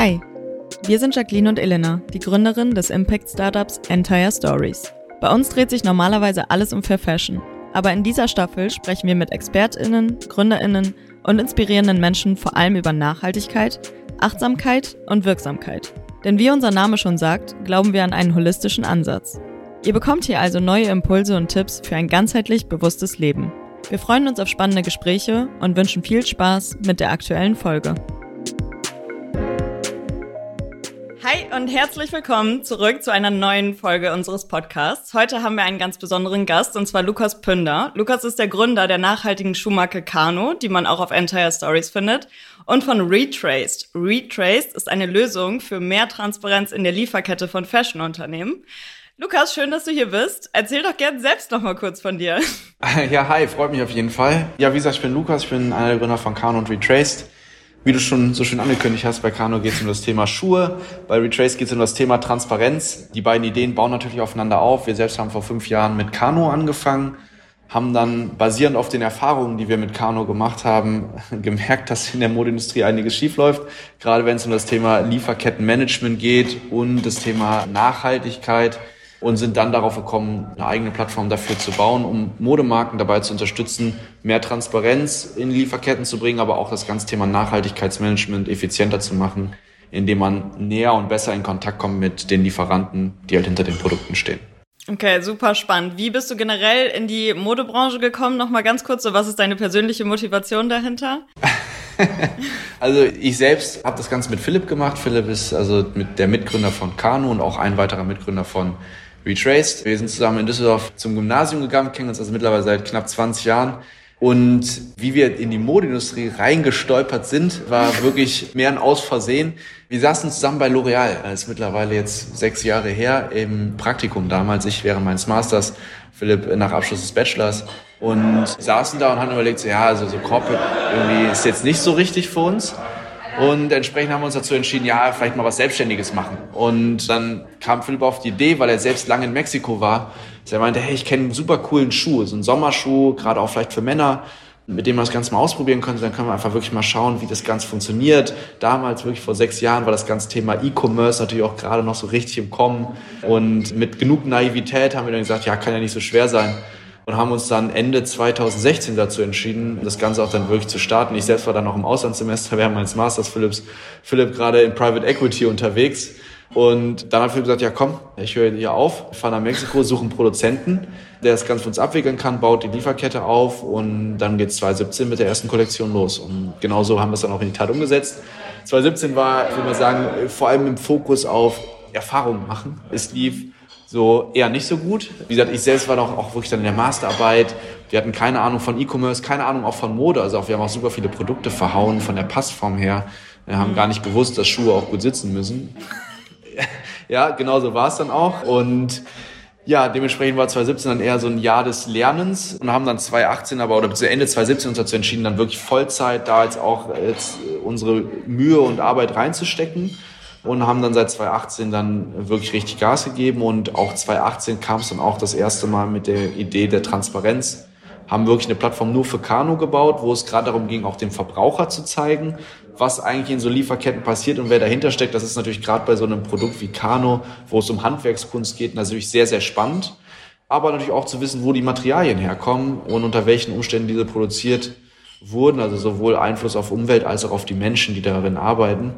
Hi, wir sind Jacqueline und Elena, die Gründerin des Impact-Startups Entire Stories. Bei uns dreht sich normalerweise alles um Fair Fashion, aber in dieser Staffel sprechen wir mit ExpertInnen, GründerInnen und inspirierenden Menschen vor allem über Nachhaltigkeit, Achtsamkeit und Wirksamkeit. Denn wie unser Name schon sagt, glauben wir an einen holistischen Ansatz. Ihr bekommt hier also neue Impulse und Tipps für ein ganzheitlich bewusstes Leben. Wir freuen uns auf spannende Gespräche und wünschen viel Spaß mit der aktuellen Folge. Hi und herzlich willkommen zurück zu einer neuen Folge unseres Podcasts. Heute haben wir einen ganz besonderen Gast und zwar Lukas Pünder. Lukas ist der Gründer der nachhaltigen Schuhmarke Kano, die man auch auf Entire Stories findet, und von Retraced. Retraced ist eine Lösung für mehr Transparenz in der Lieferkette von Fashionunternehmen. Lukas, schön, dass du hier bist. Erzähl doch gern selbst noch mal kurz von dir. Ja, hi, freut mich auf jeden Fall. Ja, wie gesagt, ich bin Lukas, ich bin einer der Gründer von Kano und Retraced. Wie du schon so schön angekündigt hast, bei Kano geht es um das Thema Schuhe, bei Retraced geht es um das Thema Transparenz. Die beiden Ideen bauen natürlich aufeinander auf. Wir selbst haben vor fünf Jahren mit Kano angefangen, haben dann basierend auf den Erfahrungen, die wir mit Kano gemacht haben, gemerkt, dass in der Modeindustrie einiges schiefläuft. Gerade wenn es um das Thema Lieferkettenmanagement geht und das Thema Nachhaltigkeit und sind dann darauf gekommen, eine eigene Plattform dafür zu bauen, um Modemarken dabei zu unterstützen, mehr Transparenz in Lieferketten zu bringen, aber auch das ganze Thema Nachhaltigkeitsmanagement effizienter zu machen, indem man näher und besser in Kontakt kommt mit den Lieferanten, die halt hinter den Produkten stehen. Okay, super spannend. Wie bist du generell in die Modebranche gekommen? Nochmal ganz kurz, so was ist deine persönliche Motivation dahinter? also ich selbst habe das Ganze mit Philipp gemacht. Philipp ist also mit der Mitgründer von Kanu und auch ein weiterer Mitgründer von Retraced. Wir sind zusammen in Düsseldorf zum Gymnasium gegangen, kennen uns also mittlerweile seit knapp 20 Jahren. Und wie wir in die Modeindustrie reingestolpert sind, war wirklich mehr ein Ausversehen. Wir saßen zusammen bei L'Oreal, das ist mittlerweile jetzt sechs Jahre her, im Praktikum damals, ich während meines Masters, Philipp nach Abschluss des Bachelors. Und saßen da und haben überlegt, ja, also so Corporate irgendwie ist jetzt nicht so richtig für uns. Und entsprechend haben wir uns dazu entschieden, ja, vielleicht mal was Selbstständiges machen. Und dann kam Philipp auf die Idee, weil er selbst lange in Mexiko war, dass er meinte, hey, ich kenne einen super coolen Schuh, so einen Sommerschuh, gerade auch vielleicht für Männer, mit dem man das Ganze mal ausprobieren könnte. Dann können wir einfach wirklich mal schauen, wie das Ganze funktioniert. Damals, wirklich vor sechs Jahren, war das ganze Thema E-Commerce natürlich auch gerade noch so richtig im Kommen. Und mit genug Naivität haben wir dann gesagt, ja, kann ja nicht so schwer sein und haben uns dann Ende 2016 dazu entschieden, das Ganze auch dann wirklich zu starten. Ich selbst war dann noch im Auslandssemester während meines Masters, Philips, Philipp gerade in Private Equity unterwegs. Und dann hat Philipp gesagt, ja komm, ich höre hier auf, fahre nach Mexiko, suche einen Produzenten, der das Ganze für uns abwickeln kann, baut die Lieferkette auf und dann geht 2017 mit der ersten Kollektion los. Und genauso haben wir es dann auch in die Tat umgesetzt. 2017 war, ich würde mal sagen, vor allem im Fokus auf Erfahrung machen. Es lief so eher nicht so gut. Wie gesagt, ich selbst war doch auch wirklich dann in der Masterarbeit. Wir hatten keine Ahnung von E-Commerce, keine Ahnung auch von Mode. Also auch, wir haben auch super viele Produkte verhauen von der Passform her. Wir haben gar nicht gewusst, dass Schuhe auch gut sitzen müssen. ja, genau so war es dann auch. Und ja, dementsprechend war 2017 dann eher so ein Jahr des Lernens und haben dann 2018 aber oder bis Ende 2017 uns dazu entschieden, dann wirklich Vollzeit da jetzt auch jetzt unsere Mühe und Arbeit reinzustecken und haben dann seit 2018 dann wirklich richtig Gas gegeben und auch 2018 kam es dann auch das erste Mal mit der Idee der Transparenz. Haben wirklich eine Plattform nur für Kanu gebaut, wo es gerade darum ging, auch dem Verbraucher zu zeigen, was eigentlich in so Lieferketten passiert und wer dahinter steckt. Das ist natürlich gerade bei so einem Produkt wie Kano, wo es um Handwerkskunst geht, natürlich sehr, sehr spannend. Aber natürlich auch zu wissen, wo die Materialien herkommen und unter welchen Umständen diese produziert wurden, also sowohl Einfluss auf Umwelt als auch auf die Menschen, die darin arbeiten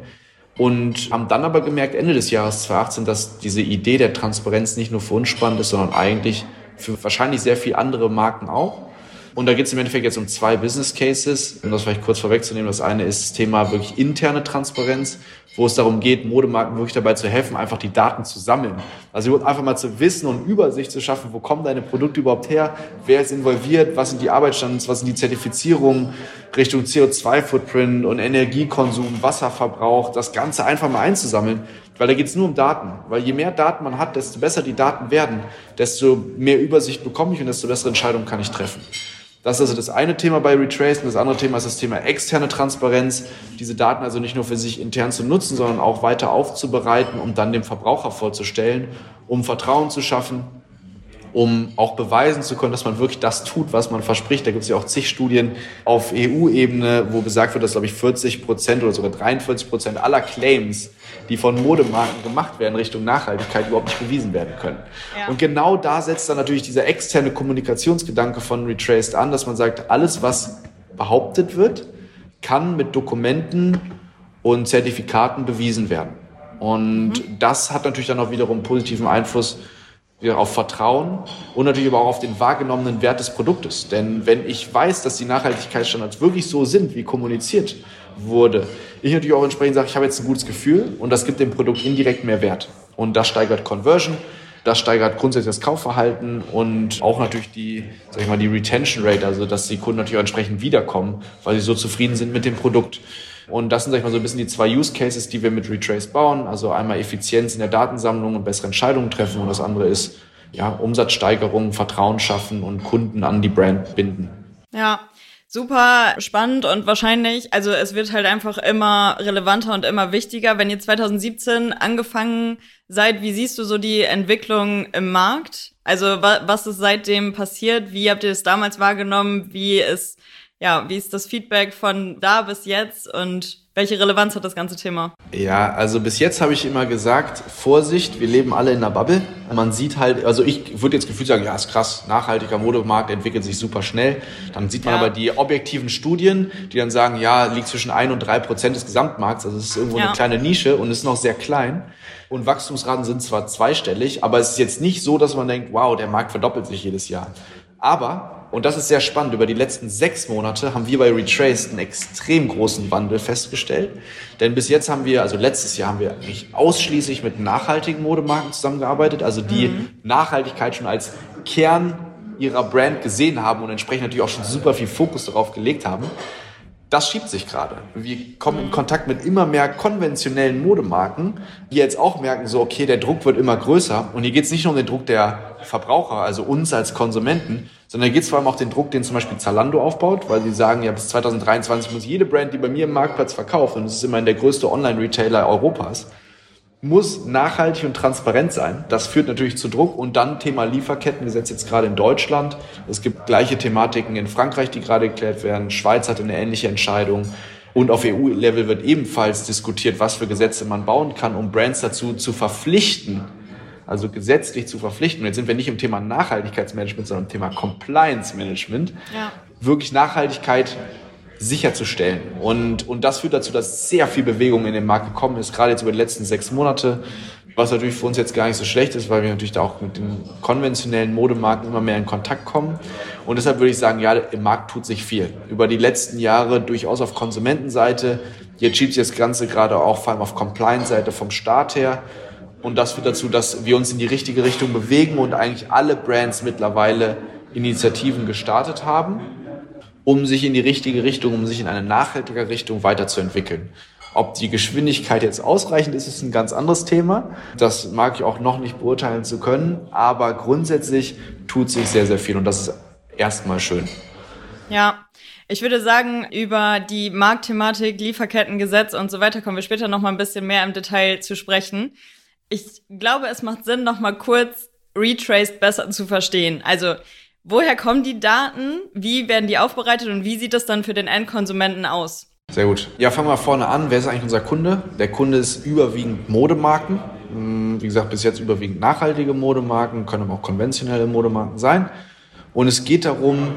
und haben dann aber gemerkt, Ende des Jahres 2018, dass diese Idee der Transparenz nicht nur für uns spannend ist, sondern eigentlich für wahrscheinlich sehr viele andere Marken auch. Und da geht es im Endeffekt jetzt um zwei Business Cases, um das vielleicht kurz vorwegzunehmen. Das eine ist das Thema wirklich interne Transparenz, wo es darum geht, Modemarken wirklich dabei zu helfen, einfach die Daten zu sammeln. Also einfach mal zu wissen und Übersicht zu schaffen, wo kommen deine Produkte überhaupt her, wer ist involviert, was sind die Arbeitsstandards, was sind die Zertifizierungen Richtung CO2-Footprint und Energiekonsum, Wasserverbrauch, das Ganze einfach mal einzusammeln, weil da geht es nur um Daten. Weil je mehr Daten man hat, desto besser die Daten werden, desto mehr Übersicht bekomme ich und desto bessere Entscheidungen kann ich treffen. Das ist also das eine Thema bei Retrace und das andere Thema ist das Thema externe Transparenz. Diese Daten also nicht nur für sich intern zu nutzen, sondern auch weiter aufzubereiten, um dann dem Verbraucher vorzustellen, um Vertrauen zu schaffen um auch beweisen zu können, dass man wirklich das tut, was man verspricht. Da gibt es ja auch zig Studien auf EU-Ebene, wo gesagt wird, dass, glaube ich, 40 Prozent oder sogar 43 Prozent aller Claims, die von Modemarken gemacht werden Richtung Nachhaltigkeit, überhaupt nicht bewiesen werden können. Ja. Und genau da setzt dann natürlich dieser externe Kommunikationsgedanke von Retraced an, dass man sagt, alles, was behauptet wird, kann mit Dokumenten und Zertifikaten bewiesen werden. Und mhm. das hat natürlich dann auch wiederum positiven Einfluss auf Vertrauen und natürlich aber auch auf den wahrgenommenen Wert des Produktes. Denn wenn ich weiß, dass die Nachhaltigkeitsstandards wirklich so sind, wie kommuniziert wurde, ich natürlich auch entsprechend sage, ich habe jetzt ein gutes Gefühl und das gibt dem Produkt indirekt mehr Wert. Und das steigert Conversion, das steigert grundsätzlich das Kaufverhalten und auch natürlich die, sag ich mal, die Retention Rate, also dass die Kunden natürlich auch entsprechend wiederkommen, weil sie so zufrieden sind mit dem Produkt. Und das sind, sag ich mal, so ein bisschen die zwei Use Cases, die wir mit Retrace bauen. Also einmal Effizienz in der Datensammlung und bessere Entscheidungen treffen. Und das andere ist, ja, Umsatzsteigerung, Vertrauen schaffen und Kunden an die Brand binden. Ja, super spannend und wahrscheinlich, also es wird halt einfach immer relevanter und immer wichtiger. Wenn ihr 2017 angefangen seid, wie siehst du so die Entwicklung im Markt? Also was ist seitdem passiert? Wie habt ihr es damals wahrgenommen? Wie ist ja, wie ist das Feedback von da bis jetzt und welche Relevanz hat das ganze Thema? Ja, also bis jetzt habe ich immer gesagt, Vorsicht, wir leben alle in einer Bubble. Man sieht halt, also ich würde jetzt gefühlt sagen, ja, ist krass, nachhaltiger Modemarkt entwickelt sich super schnell. Dann sieht man ja. aber die objektiven Studien, die dann sagen, ja, liegt zwischen ein und drei Prozent des Gesamtmarkts. Also es ist irgendwo ja. eine kleine Nische und ist noch sehr klein. Und Wachstumsraten sind zwar zweistellig, aber es ist jetzt nicht so, dass man denkt, wow, der Markt verdoppelt sich jedes Jahr. Aber und das ist sehr spannend. Über die letzten sechs Monate haben wir bei Retraced einen extrem großen Wandel festgestellt. Denn bis jetzt haben wir, also letztes Jahr haben wir eigentlich ausschließlich mit nachhaltigen Modemarken zusammengearbeitet, also die mhm. Nachhaltigkeit schon als Kern ihrer Brand gesehen haben und entsprechend natürlich auch schon super viel Fokus darauf gelegt haben das schiebt sich gerade. Wir kommen in Kontakt mit immer mehr konventionellen Modemarken, die jetzt auch merken, so, okay, der Druck wird immer größer. Und hier geht es nicht nur um den Druck der Verbraucher, also uns als Konsumenten, sondern hier geht es vor allem auch den Druck, den zum Beispiel Zalando aufbaut, weil sie sagen, ja, bis 2023 muss jede Brand, die bei mir im Marktplatz verkauft, und es ist immerhin der größte Online-Retailer Europas, muss nachhaltig und transparent sein. Das führt natürlich zu Druck. Und dann Thema Lieferkettengesetz jetzt gerade in Deutschland. Es gibt gleiche Thematiken in Frankreich, die gerade geklärt werden. Schweiz hat eine ähnliche Entscheidung. Und auf EU-Level wird ebenfalls diskutiert, was für Gesetze man bauen kann, um Brands dazu zu verpflichten, also gesetzlich zu verpflichten. Und jetzt sind wir nicht im Thema Nachhaltigkeitsmanagement, sondern im Thema Compliance Management. Ja. Wirklich Nachhaltigkeit sicherzustellen. Und, und das führt dazu, dass sehr viel Bewegung in den Markt gekommen ist, gerade jetzt über die letzten sechs Monate, was natürlich für uns jetzt gar nicht so schlecht ist, weil wir natürlich da auch mit den konventionellen Modemarken immer mehr in Kontakt kommen. Und deshalb würde ich sagen, ja, im Markt tut sich viel. Über die letzten Jahre durchaus auf Konsumentenseite. Jetzt schiebt sich das Ganze gerade auch vor allem auf Compliance-Seite vom Staat her. Und das führt dazu, dass wir uns in die richtige Richtung bewegen und eigentlich alle Brands mittlerweile Initiativen gestartet haben um sich in die richtige Richtung, um sich in eine nachhaltige Richtung weiterzuentwickeln. Ob die Geschwindigkeit jetzt ausreichend ist, ist ein ganz anderes Thema. Das mag ich auch noch nicht beurteilen zu können, aber grundsätzlich tut sich sehr, sehr viel und das ist erstmal schön. Ja, ich würde sagen, über die Marktthematik, Lieferkettengesetz und so weiter kommen wir später noch mal ein bisschen mehr im Detail zu sprechen. Ich glaube, es macht Sinn, noch mal kurz Retraced besser zu verstehen. Also Woher kommen die Daten? Wie werden die aufbereitet und wie sieht das dann für den Endkonsumenten aus? Sehr gut. Ja, fangen wir vorne an. Wer ist eigentlich unser Kunde? Der Kunde ist überwiegend Modemarken. Hm, wie gesagt, bis jetzt überwiegend nachhaltige Modemarken, können aber auch konventionelle Modemarken sein. Und es geht darum,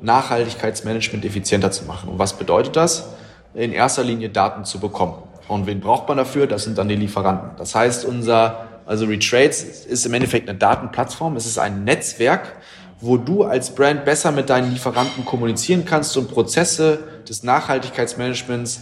Nachhaltigkeitsmanagement effizienter zu machen. Und was bedeutet das? In erster Linie Daten zu bekommen. Und wen braucht man dafür? Das sind dann die Lieferanten. Das heißt, unser, also Retrades ist im Endeffekt eine Datenplattform. Es ist ein Netzwerk, wo du als Brand besser mit deinen Lieferanten kommunizieren kannst und Prozesse des Nachhaltigkeitsmanagements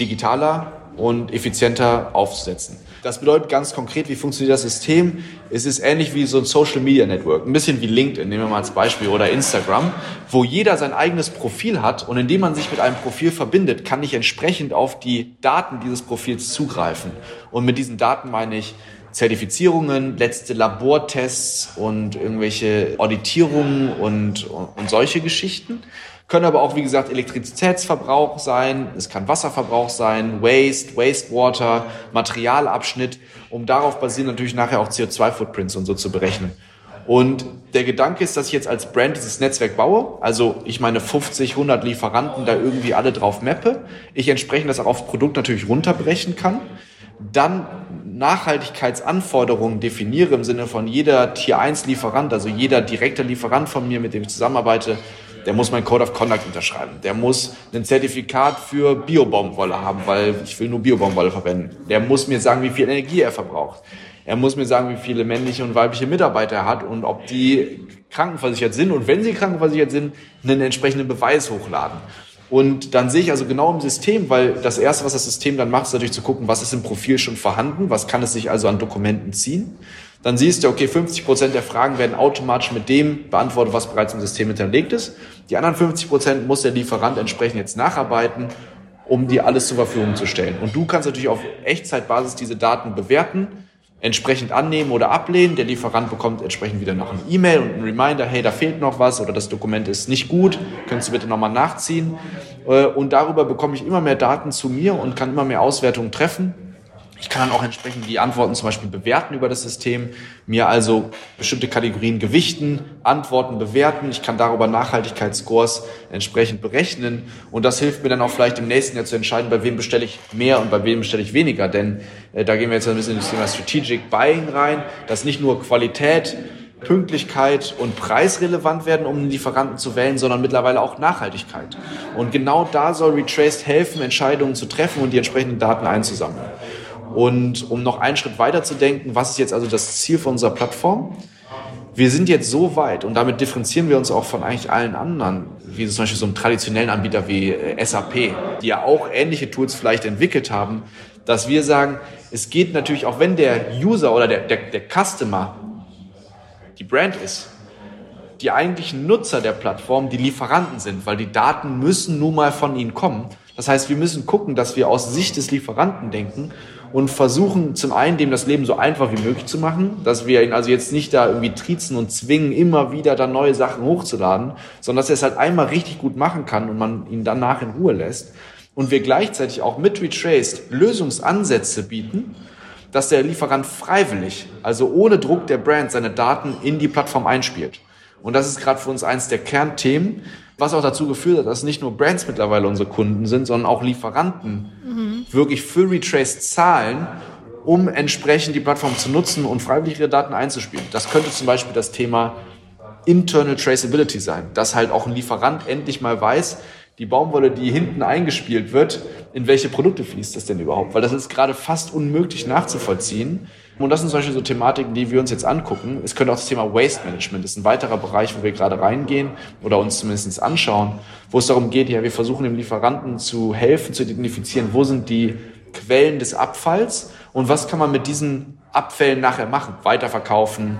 digitaler und effizienter aufzusetzen. Das bedeutet ganz konkret, wie funktioniert das System? Es ist ähnlich wie so ein Social Media Network, ein bisschen wie LinkedIn, nehmen wir mal als Beispiel, oder Instagram, wo jeder sein eigenes Profil hat und indem man sich mit einem Profil verbindet, kann ich entsprechend auf die Daten dieses Profils zugreifen. Und mit diesen Daten meine ich Zertifizierungen, letzte Labortests und irgendwelche Auditierungen und, und solche Geschichten. Können aber auch, wie gesagt, Elektrizitätsverbrauch sein, es kann Wasserverbrauch sein, Waste, Wastewater, Materialabschnitt, um darauf basieren natürlich nachher auch CO2-Footprints und so zu berechnen. Und der Gedanke ist, dass ich jetzt als Brand dieses Netzwerk baue, also ich meine 50, 100 Lieferanten da irgendwie alle drauf mappe, ich entsprechend das auch aufs Produkt natürlich runterbrechen kann, dann Nachhaltigkeitsanforderungen definiere im Sinne von jeder Tier 1 Lieferant, also jeder direkte Lieferant von mir, mit dem ich zusammenarbeite, der muss mein Code of Conduct unterschreiben. Der muss ein Zertifikat für Biobaumwolle haben, weil ich will nur Biobaumwolle verwenden. Der muss mir sagen, wie viel Energie er verbraucht. Er muss mir sagen, wie viele männliche und weibliche Mitarbeiter er hat und ob die krankenversichert sind und wenn sie krankenversichert sind, einen entsprechenden Beweis hochladen. Und dann sehe ich also genau im System, weil das Erste, was das System dann macht, ist natürlich zu gucken, was ist im Profil schon vorhanden, was kann es sich also an Dokumenten ziehen. Dann siehst du, okay, 50 Prozent der Fragen werden automatisch mit dem beantwortet, was bereits im System hinterlegt ist. Die anderen 50 Prozent muss der Lieferant entsprechend jetzt nacharbeiten, um dir alles zur Verfügung zu stellen. Und du kannst natürlich auf Echtzeitbasis diese Daten bewerten entsprechend annehmen oder ablehnen. Der Lieferant bekommt entsprechend wieder noch eine E-Mail und einen Reminder, hey, da fehlt noch was oder das Dokument ist nicht gut, könntest du bitte nochmal nachziehen. Äh, und darüber bekomme ich immer mehr Daten zu mir und kann immer mehr Auswertungen treffen ich kann dann auch entsprechend die Antworten zum Beispiel bewerten über das System, mir also bestimmte Kategorien gewichten, Antworten bewerten. Ich kann darüber Nachhaltigkeitsscores entsprechend berechnen. Und das hilft mir dann auch vielleicht im nächsten Jahr zu entscheiden, bei wem bestelle ich mehr und bei wem bestelle ich weniger. Denn äh, da gehen wir jetzt ein bisschen in das Thema Strategic Buying rein, dass nicht nur Qualität Pünktlichkeit und Preis relevant werden, um einen Lieferanten zu wählen, sondern mittlerweile auch Nachhaltigkeit. Und genau da soll Retraced helfen, Entscheidungen zu treffen und die entsprechenden Daten einzusammeln. Und um noch einen Schritt weiter zu denken, was ist jetzt also das Ziel von unserer Plattform? Wir sind jetzt so weit und damit differenzieren wir uns auch von eigentlich allen anderen, wie zum Beispiel so einem traditionellen Anbieter wie äh, SAP, die ja auch ähnliche Tools vielleicht entwickelt haben, dass wir sagen, es geht natürlich auch, wenn der User oder der, der, der Customer die Brand ist, die eigentlichen Nutzer der Plattform die Lieferanten sind, weil die Daten müssen nun mal von ihnen kommen. Das heißt, wir müssen gucken, dass wir aus Sicht des Lieferanten denken und versuchen zum einen dem das Leben so einfach wie möglich zu machen, dass wir ihn also jetzt nicht da irgendwie triezen und zwingen, immer wieder da neue Sachen hochzuladen, sondern dass er es halt einmal richtig gut machen kann und man ihn danach in Ruhe lässt. Und wir gleichzeitig auch mit Retraced Lösungsansätze bieten, dass der Lieferant freiwillig, also ohne Druck der Brand, seine Daten in die Plattform einspielt. Und das ist gerade für uns eins der Kernthemen, was auch dazu geführt hat, dass nicht nur Brands mittlerweile unsere Kunden sind, sondern auch Lieferanten mhm. wirklich für Retrace zahlen, um entsprechend die Plattform zu nutzen und freiwillig ihre Daten einzuspielen. Das könnte zum Beispiel das Thema Internal Traceability sein, dass halt auch ein Lieferant endlich mal weiß, die Baumwolle, die hinten eingespielt wird, in welche Produkte fließt das denn überhaupt? Weil das ist gerade fast unmöglich nachzuvollziehen. Und das sind Beispiel so Thematiken, die wir uns jetzt angucken. Es könnte auch das Thema Waste Management, das ist ein weiterer Bereich, wo wir gerade reingehen oder uns zumindest anschauen, wo es darum geht, ja, wir versuchen dem Lieferanten zu helfen, zu identifizieren, wo sind die Quellen des Abfalls und was kann man mit diesen Abfällen nachher machen? Weiterverkaufen,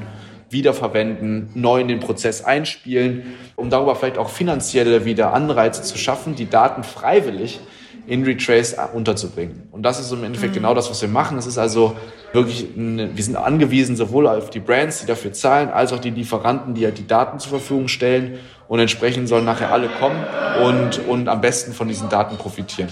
wiederverwenden, neu in den Prozess einspielen, um darüber vielleicht auch finanzielle wieder Anreize zu schaffen, die Daten freiwillig in Retrace unterzubringen. Und das ist im Endeffekt mhm. genau das, was wir machen. Es ist also wirklich, eine, wir sind angewiesen sowohl auf die Brands, die dafür zahlen, als auch die Lieferanten, die halt die Daten zur Verfügung stellen. Und entsprechend sollen nachher alle kommen und, und am besten von diesen Daten profitieren.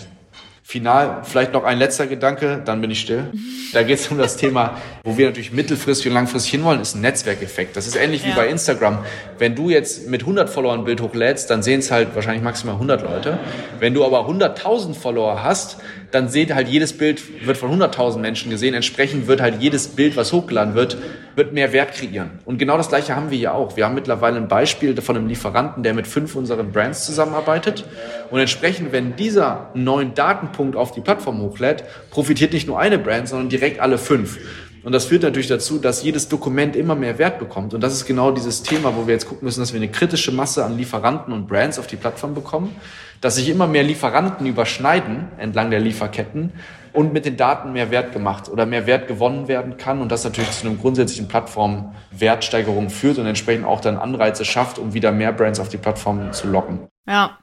Final, vielleicht noch ein letzter Gedanke, dann bin ich still. Da geht es um das Thema, wo wir natürlich mittelfristig und langfristig hinwollen, ist ein Netzwerkeffekt. Das ist ähnlich ja. wie bei Instagram. Wenn du jetzt mit 100 Followern ein Bild hochlädst, dann sehen es halt wahrscheinlich maximal 100 Leute. Wenn du aber 100.000 Follower hast, dann seht halt jedes Bild wird von 100.000 Menschen gesehen. Entsprechend wird halt jedes Bild, was hochgeladen wird, wird mehr Wert kreieren. Und genau das Gleiche haben wir hier auch. Wir haben mittlerweile ein Beispiel von einem Lieferanten, der mit fünf unseren Brands zusammenarbeitet. Und entsprechend, wenn dieser neuen Datenpunkt auf die Plattform hochlädt, profitiert nicht nur eine Brand, sondern direkt alle fünf. Und das führt natürlich dazu, dass jedes Dokument immer mehr Wert bekommt. Und das ist genau dieses Thema, wo wir jetzt gucken müssen, dass wir eine kritische Masse an Lieferanten und Brands auf die Plattform bekommen, dass sich immer mehr Lieferanten überschneiden entlang der Lieferketten und mit den Daten mehr Wert gemacht oder mehr Wert gewonnen werden kann und das natürlich zu einem grundsätzlichen Plattformwertsteigerung führt und entsprechend auch dann Anreize schafft, um wieder mehr Brands auf die Plattform zu locken. Ja,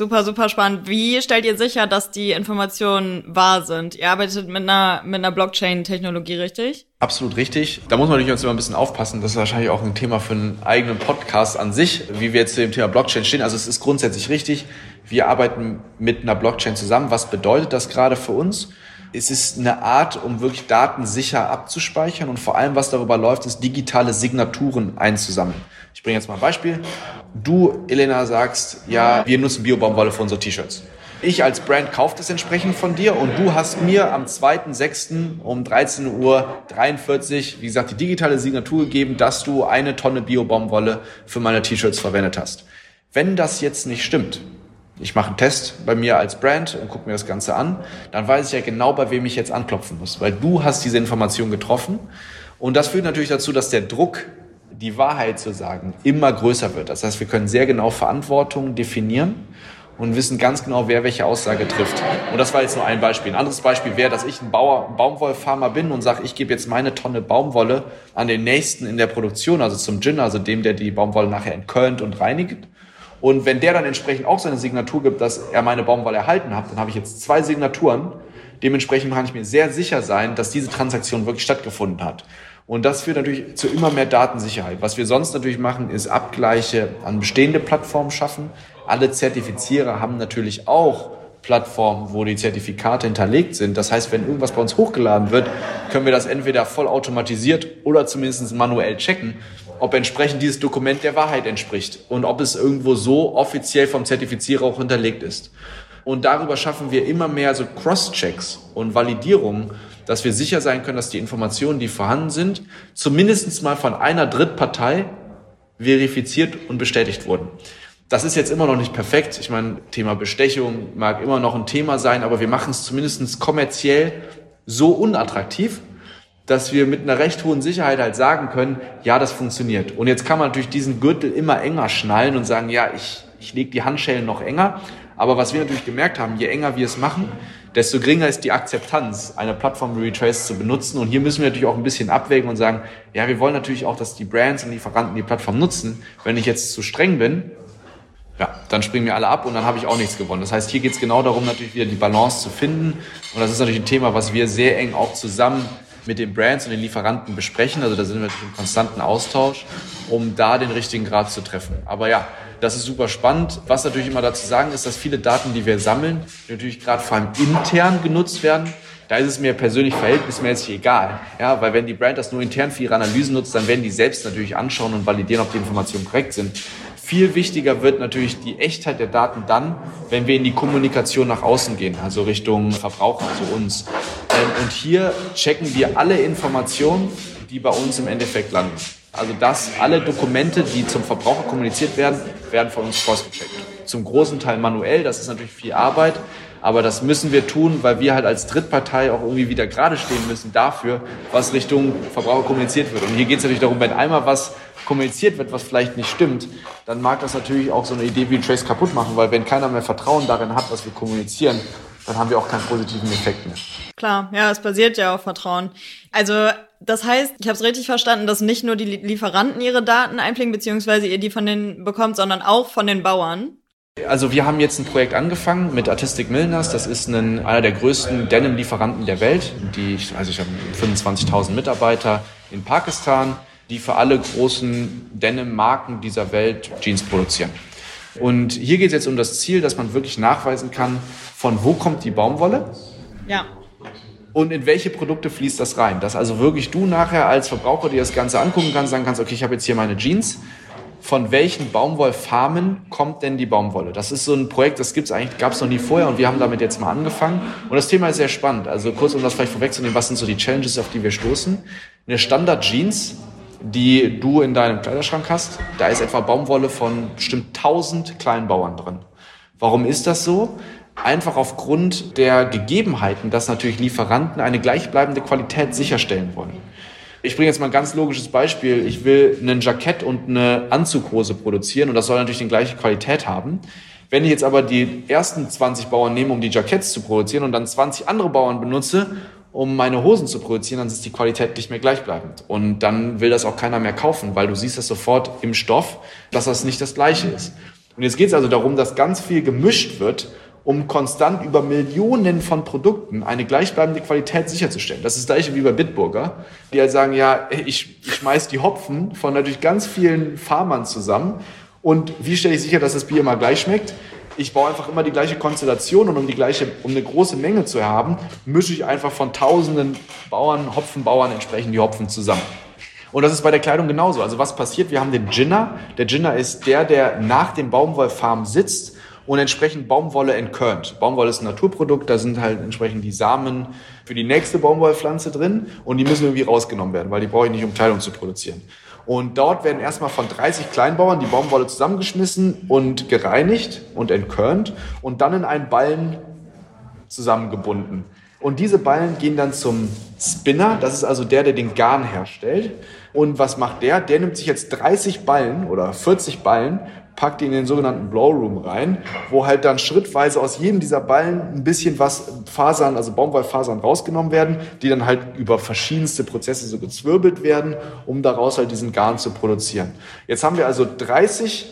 Super, super spannend. Wie stellt ihr sicher, dass die Informationen wahr sind? Ihr arbeitet mit einer, mit einer Blockchain-Technologie, richtig? Absolut richtig. Da muss man natürlich uns immer ein bisschen aufpassen. Das ist wahrscheinlich auch ein Thema für einen eigenen Podcast an sich, wie wir jetzt zu dem Thema Blockchain stehen. Also es ist grundsätzlich richtig. Wir arbeiten mit einer Blockchain zusammen. Was bedeutet das gerade für uns? Es ist eine Art, um wirklich Daten sicher abzuspeichern und vor allem, was darüber läuft, ist digitale Signaturen einzusammeln. Ich bringe jetzt mal ein Beispiel. Du, Elena, sagst, ja, wir nutzen Biobaumwolle für unsere T-Shirts. Ich als Brand kaufe das entsprechend von dir und du hast mir am 2.6. um 13.43 Uhr, wie gesagt, die digitale Signatur gegeben, dass du eine Tonne Biobaumwolle für meine T-Shirts verwendet hast. Wenn das jetzt nicht stimmt, ich mache einen Test bei mir als Brand und gucke mir das Ganze an, dann weiß ich ja genau, bei wem ich jetzt anklopfen muss, weil du hast diese Information getroffen. Und das führt natürlich dazu, dass der Druck, die Wahrheit zu sagen, immer größer wird. Das heißt, wir können sehr genau Verantwortung definieren und wissen ganz genau, wer welche Aussage trifft. Und das war jetzt nur ein Beispiel. Ein anderes Beispiel wäre, dass ich ein Bauer, Baumwollfarmer bin und sage, ich gebe jetzt meine Tonne Baumwolle an den nächsten in der Produktion, also zum Gin, also dem, der die Baumwolle nachher entkörnt und reinigt. Und wenn der dann entsprechend auch seine Signatur gibt, dass er meine Baumwolle erhalten hat, dann habe ich jetzt zwei Signaturen. Dementsprechend kann ich mir sehr sicher sein, dass diese Transaktion wirklich stattgefunden hat. Und das führt natürlich zu immer mehr Datensicherheit. Was wir sonst natürlich machen, ist Abgleiche an bestehende Plattformen schaffen. Alle Zertifizierer haben natürlich auch Plattformen, wo die Zertifikate hinterlegt sind. Das heißt, wenn irgendwas bei uns hochgeladen wird, können wir das entweder vollautomatisiert oder zumindest manuell checken ob entsprechend dieses Dokument der Wahrheit entspricht und ob es irgendwo so offiziell vom Zertifizierer auch hinterlegt ist. Und darüber schaffen wir immer mehr so Cross-Checks und Validierungen, dass wir sicher sein können, dass die Informationen, die vorhanden sind, zumindest mal von einer Drittpartei verifiziert und bestätigt wurden. Das ist jetzt immer noch nicht perfekt. Ich meine, Thema Bestechung mag immer noch ein Thema sein, aber wir machen es zumindest kommerziell so unattraktiv, dass wir mit einer recht hohen Sicherheit halt sagen können, ja, das funktioniert. Und jetzt kann man natürlich diesen Gürtel immer enger schnallen und sagen, ja, ich, ich lege die Handschellen noch enger. Aber was wir natürlich gemerkt haben, je enger wir es machen, desto geringer ist die Akzeptanz, eine Plattform wie Retrace zu benutzen. Und hier müssen wir natürlich auch ein bisschen abwägen und sagen, ja, wir wollen natürlich auch, dass die Brands und Lieferanten die Plattform nutzen. Wenn ich jetzt zu streng bin, ja, dann springen wir alle ab und dann habe ich auch nichts gewonnen. Das heißt, hier geht es genau darum, natürlich wieder die Balance zu finden. Und das ist natürlich ein Thema, was wir sehr eng auch zusammen mit den Brands und den Lieferanten besprechen. Also da sind wir natürlich im konstanten Austausch, um da den richtigen Grad zu treffen. Aber ja, das ist super spannend. Was natürlich immer dazu sagen ist, dass viele Daten, die wir sammeln, natürlich gerade vor allem intern genutzt werden. Da ist es mir persönlich verhältnismäßig egal. Ja, weil wenn die Brand das nur intern für ihre Analysen nutzt, dann werden die selbst natürlich anschauen und validieren, ob die Informationen korrekt sind. Viel wichtiger wird natürlich die Echtheit der Daten dann, wenn wir in die Kommunikation nach außen gehen, also Richtung Verbraucher, also uns. Ähm, und hier checken wir alle Informationen, die bei uns im Endeffekt landen. Also dass alle Dokumente, die zum Verbraucher kommuniziert werden, werden von uns crossgecheckt. Zum großen Teil manuell, das ist natürlich viel Arbeit, aber das müssen wir tun, weil wir halt als Drittpartei auch irgendwie wieder gerade stehen müssen dafür, was Richtung Verbraucher kommuniziert wird. Und hier geht es natürlich darum, wenn einmal was kommuniziert wird, was vielleicht nicht stimmt, dann mag das natürlich auch so eine Idee wie Trace kaputt machen, weil wenn keiner mehr Vertrauen darin hat, was wir kommunizieren, dann haben wir auch keinen positiven Effekt mehr. Klar, ja, es basiert ja auf Vertrauen. Also das heißt, ich habe es richtig verstanden, dass nicht nur die Lieferanten ihre Daten einpflegen, beziehungsweise ihr die von denen bekommt, sondern auch von den Bauern. Also wir haben jetzt ein Projekt angefangen mit Artistic Milliners. Das ist ein, einer der größten Denim-Lieferanten der Welt. Die, also ich habe 25.000 Mitarbeiter in Pakistan, die für alle großen Denim-Marken dieser Welt Jeans produzieren. Und hier geht es jetzt um das Ziel, dass man wirklich nachweisen kann, von wo kommt die Baumwolle. Ja. Und in welche Produkte fließt das rein? Dass also wirklich du nachher als Verbraucher dir das Ganze angucken kannst, sagen kannst, okay, ich habe jetzt hier meine Jeans. Von welchen Baumwollfarmen kommt denn die Baumwolle? Das ist so ein Projekt, das gibt's eigentlich, gab es noch nie vorher und wir haben damit jetzt mal angefangen. Und das Thema ist sehr spannend. Also kurz, um das vielleicht vorwegzunehmen, was sind so die Challenges, auf die wir stoßen? Eine Standard-Jeans die du in deinem Kleiderschrank hast, da ist etwa Baumwolle von bestimmt 1000 Kleinbauern drin. Warum ist das so? Einfach aufgrund der Gegebenheiten, dass natürlich Lieferanten eine gleichbleibende Qualität sicherstellen wollen. Ich bringe jetzt mal ein ganz logisches Beispiel. Ich will ein Jackett und eine Anzughose produzieren und das soll natürlich die gleiche Qualität haben. Wenn ich jetzt aber die ersten 20 Bauern nehme, um die Jacketts zu produzieren und dann 20 andere Bauern benutze, um meine Hosen zu produzieren, dann ist die Qualität nicht mehr gleichbleibend. Und dann will das auch keiner mehr kaufen, weil du siehst das sofort im Stoff, dass das nicht das Gleiche ist. Und jetzt geht es also darum, dass ganz viel gemischt wird, um konstant über Millionen von Produkten eine gleichbleibende Qualität sicherzustellen. Das ist das gleiche wie bei Bitburger, die halt sagen, ja, ich, ich schmeiß die Hopfen von natürlich ganz vielen Farmern zusammen und wie stelle ich sicher, dass das Bier immer gleich schmeckt? ich baue einfach immer die gleiche Konstellation und um die gleiche, um eine große Menge zu haben, mische ich einfach von tausenden Bauern, Hopfenbauern entsprechend die Hopfen zusammen. Und das ist bei der Kleidung genauso. Also was passiert? Wir haben den Ginner. Der Ginner ist der, der nach dem Baumwollfarm sitzt und entsprechend Baumwolle entkörnt. Baumwolle ist ein Naturprodukt, da sind halt entsprechend die Samen für die nächste Baumwollpflanze drin und die müssen irgendwie rausgenommen werden, weil die brauche ich nicht, um Kleidung zu produzieren. Und dort werden erstmal von 30 Kleinbauern die Baumwolle zusammengeschmissen und gereinigt und entkörnt und dann in einen Ballen zusammengebunden. Und diese Ballen gehen dann zum Spinner, das ist also der, der den Garn herstellt. Und was macht der? Der nimmt sich jetzt 30 Ballen oder 40 Ballen, packt die in den sogenannten Blowroom rein, wo halt dann schrittweise aus jedem dieser Ballen ein bisschen was Fasern, also Baumwollfasern rausgenommen werden, die dann halt über verschiedenste Prozesse so gezwirbelt werden, um daraus halt diesen Garn zu produzieren. Jetzt haben wir also 30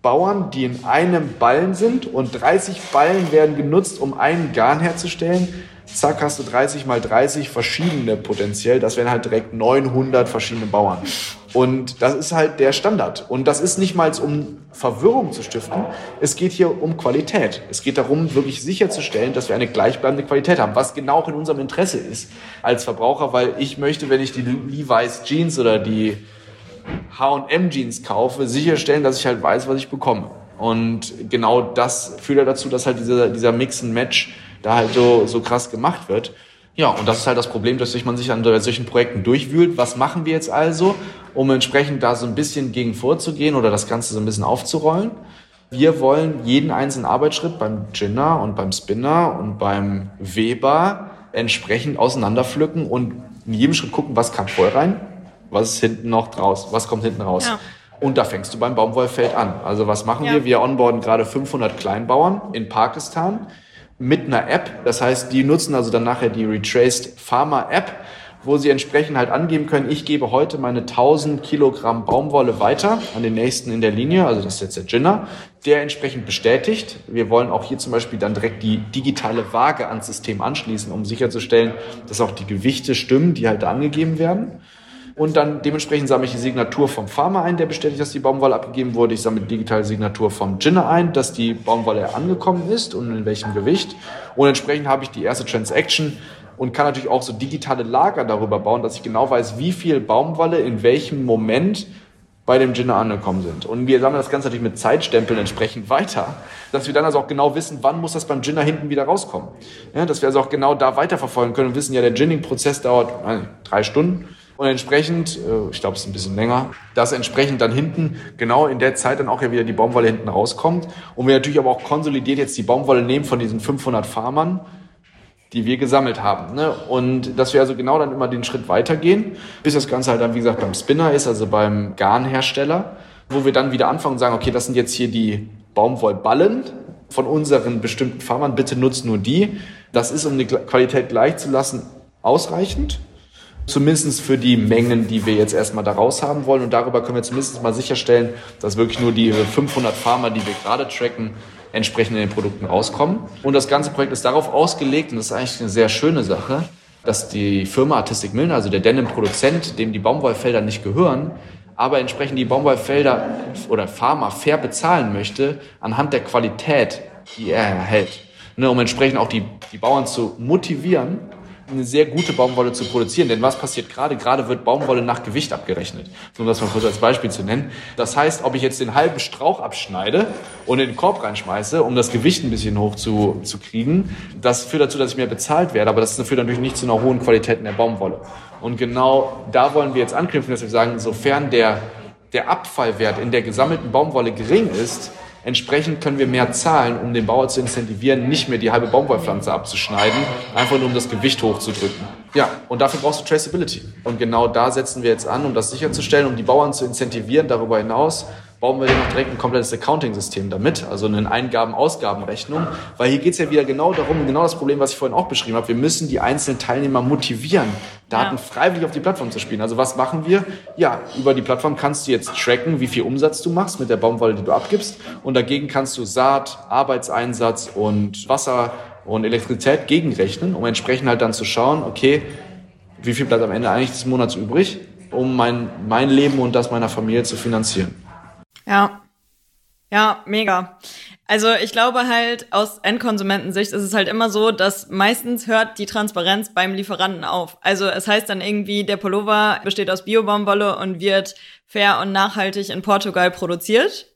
Bauern, die in einem Ballen sind und 30 Ballen werden genutzt, um einen Garn herzustellen zack, hast du 30 mal 30 verschiedene potenziell. Das wären halt direkt 900 verschiedene Bauern. Und das ist halt der Standard. Und das ist nicht mal um Verwirrung zu stiften. Es geht hier um Qualität. Es geht darum, wirklich sicherzustellen, dass wir eine gleichbleibende Qualität haben, was genau auch in unserem Interesse ist als Verbraucher, weil ich möchte, wenn ich die Levi's Jeans oder die H&M Jeans kaufe, sicherstellen, dass ich halt weiß, was ich bekomme. Und genau das führt ja dazu, dass halt dieser, dieser Mix and Match da halt so, so krass gemacht wird. Ja, und das ist halt das Problem, dass sich man sich an solchen Projekten durchwühlt. Was machen wir jetzt also, um entsprechend da so ein bisschen gegen vorzugehen oder das Ganze so ein bisschen aufzurollen? Wir wollen jeden einzelnen Arbeitsschritt beim Ginner und beim Spinner und beim Weber entsprechend auseinanderpflücken und in jedem Schritt gucken, was kam voll rein, was ist hinten noch draus, was kommt hinten raus. Ja. Und da fängst du beim Baumwollfeld an. Also was machen ja. wir? Wir onboarden gerade 500 Kleinbauern in Pakistan mit einer App. Das heißt, die nutzen also dann nachher die Retraced Pharma App, wo sie entsprechend halt angeben können, ich gebe heute meine 1000 Kilogramm Baumwolle weiter an den nächsten in der Linie, also das ist jetzt der Ginner, der entsprechend bestätigt. Wir wollen auch hier zum Beispiel dann direkt die digitale Waage ans System anschließen, um sicherzustellen, dass auch die Gewichte stimmen, die halt angegeben werden. Und dann dementsprechend sammle ich die Signatur vom Farmer ein, der bestätigt, dass die Baumwolle abgegeben wurde. Ich sammle die digitale Signatur vom Ginner ein, dass die Baumwolle angekommen ist und in welchem Gewicht. Und entsprechend habe ich die erste Transaction und kann natürlich auch so digitale Lager darüber bauen, dass ich genau weiß, wie viel Baumwolle in welchem Moment bei dem Ginner angekommen sind. Und wir sammeln das Ganze natürlich mit Zeitstempeln entsprechend weiter, dass wir dann also auch genau wissen, wann muss das beim Ginner hinten wieder rauskommen. Ja, dass wir also auch genau da weiterverfolgen können und wissen, ja, der Ginning-Prozess dauert drei Stunden und entsprechend, äh, ich glaube, es ist ein bisschen länger, dass entsprechend dann hinten genau in der Zeit dann auch ja wieder die Baumwolle hinten rauskommt. Und wir natürlich aber auch konsolidiert jetzt die Baumwolle nehmen von diesen 500 Farmern, die wir gesammelt haben. Ne? Und dass wir also genau dann immer den Schritt weitergehen, bis das Ganze halt dann, wie gesagt, beim Spinner ist, also beim Garnhersteller, wo wir dann wieder anfangen und sagen, okay, das sind jetzt hier die Baumwollballen von unseren bestimmten Farmern, bitte nutzt nur die. Das ist, um die Qualität gleich zu lassen, ausreichend zumindest für die Mengen, die wir jetzt erstmal da raus haben wollen. Und darüber können wir zumindest mal sicherstellen, dass wirklich nur die 500 Farmer, die wir gerade tracken, entsprechend in den Produkten rauskommen. Und das ganze Projekt ist darauf ausgelegt, und das ist eigentlich eine sehr schöne Sache, dass die Firma Artistic Milner, also der Denim-Produzent, dem die Baumwollfelder nicht gehören, aber entsprechend die Baumwollfelder oder Farmer fair bezahlen möchte, anhand der Qualität, die er erhält. Ne, um entsprechend auch die, die Bauern zu motivieren, eine sehr gute Baumwolle zu produzieren. Denn was passiert gerade? Gerade wird Baumwolle nach Gewicht abgerechnet. Um das mal kurz als Beispiel zu nennen. Das heißt, ob ich jetzt den halben Strauch abschneide und in den Korb reinschmeiße, um das Gewicht ein bisschen hoch zu, zu kriegen, das führt dazu, dass ich mehr bezahlt werde. Aber das führt natürlich nicht zu einer hohen Qualität in der Baumwolle. Und genau da wollen wir jetzt anknüpfen, dass wir sagen, sofern der, der Abfallwert in der gesammelten Baumwolle gering ist, Entsprechend können wir mehr zahlen, um den Bauer zu incentivieren, nicht mehr die halbe Baumwollpflanze abzuschneiden, einfach nur um das Gewicht hochzudrücken. Ja, und dafür brauchst du Traceability. Und genau da setzen wir jetzt an, um das sicherzustellen, um die Bauern zu incentivieren. Darüber hinaus bauen wir noch direkt ein komplettes Accounting-System damit, also eine Eingaben-Ausgaben-Rechnung, weil hier geht es ja wieder genau darum, genau das Problem, was ich vorhin auch beschrieben habe, wir müssen die einzelnen Teilnehmer motivieren, Daten ja. freiwillig auf die Plattform zu spielen. Also was machen wir? Ja, über die Plattform kannst du jetzt tracken, wie viel Umsatz du machst mit der Baumwolle, die du abgibst und dagegen kannst du Saat, Arbeitseinsatz und Wasser und Elektrizität gegenrechnen, um entsprechend halt dann zu schauen, okay, wie viel bleibt am Ende eigentlich des Monats übrig, um mein, mein Leben und das meiner Familie zu finanzieren. Ja. Ja, mega. Also ich glaube halt, aus Endkonsumentensicht ist es halt immer so, dass meistens hört die Transparenz beim Lieferanten auf. Also es heißt dann irgendwie, der Pullover besteht aus Biobaumwolle und wird fair und nachhaltig in Portugal produziert.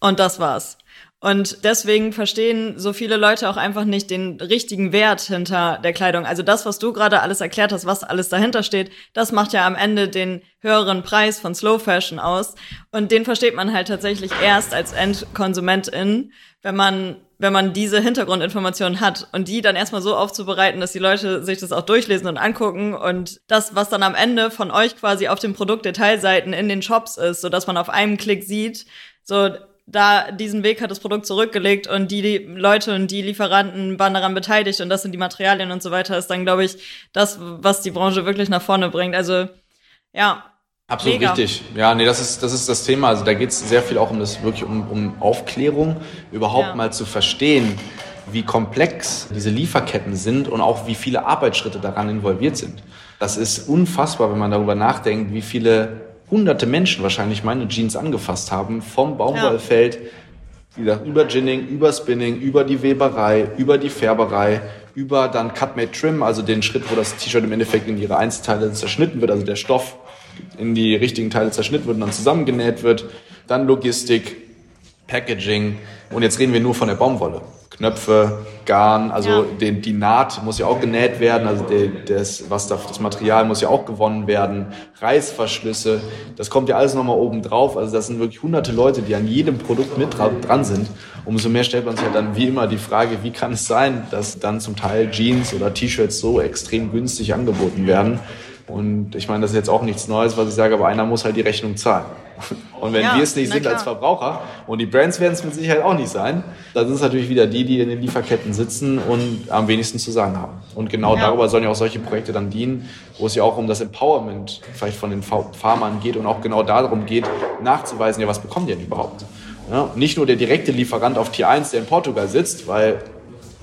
Und das war's. Und deswegen verstehen so viele Leute auch einfach nicht den richtigen Wert hinter der Kleidung. Also das, was du gerade alles erklärt hast, was alles dahinter steht, das macht ja am Ende den höheren Preis von Slow Fashion aus. Und den versteht man halt tatsächlich erst als Endkonsumentin, wenn man wenn man diese Hintergrundinformationen hat und die dann erstmal so aufzubereiten, dass die Leute sich das auch durchlesen und angucken und das, was dann am Ende von euch quasi auf den Produktdetailseiten in den Shops ist, so dass man auf einem Klick sieht, so da diesen Weg hat das Produkt zurückgelegt und die, Leute und die Lieferanten waren daran beteiligt und das sind die Materialien und so weiter, ist dann, glaube ich, das, was die Branche wirklich nach vorne bringt. Also ja, Absolut Mega. richtig. Ja, nee, das ist, das ist das Thema. Also da geht es sehr viel auch um das wirklich um, um Aufklärung, überhaupt ja. mal zu verstehen, wie komplex diese Lieferketten sind und auch wie viele Arbeitsschritte daran involviert sind. Das ist unfassbar, wenn man darüber nachdenkt, wie viele hunderte Menschen wahrscheinlich meine Jeans angefasst haben, vom Baumwollfeld, ja. wie gesagt, über Ginning, über Spinning, über die Weberei, über die Färberei, über dann Cut-Made Trim, also den Schritt, wo das T-Shirt im Endeffekt in ihre Einzelteile zerschnitten wird, also der Stoff in die richtigen Teile zerschnitten wird und dann zusammengenäht wird. Dann Logistik, Packaging und jetzt reden wir nur von der Baumwolle. Knöpfe, Garn, also ja. die, die Naht muss ja auch genäht werden, also die, das, was da, das Material muss ja auch gewonnen werden, Reißverschlüsse, das kommt ja alles nochmal oben drauf. Also das sind wirklich hunderte Leute, die an jedem Produkt mit dran sind. Umso mehr stellt man sich halt dann wie immer die Frage, wie kann es sein, dass dann zum Teil Jeans oder T-Shirts so extrem günstig angeboten werden. Und ich meine, das ist jetzt auch nichts Neues, was ich sage, aber einer muss halt die Rechnung zahlen. Und wenn ja, wir es nicht sind klar. als Verbraucher und die Brands werden es mit Sicherheit auch nicht sein, dann sind es natürlich wieder die, die in den Lieferketten sitzen und am wenigsten zu sagen haben. Und genau ja. darüber sollen ja auch solche Projekte dann dienen, wo es ja auch um das Empowerment vielleicht von den Farmern geht und auch genau darum geht, nachzuweisen, ja, was bekommt ihr denn überhaupt? Ja, nicht nur der direkte Lieferant auf Tier 1, der in Portugal sitzt, weil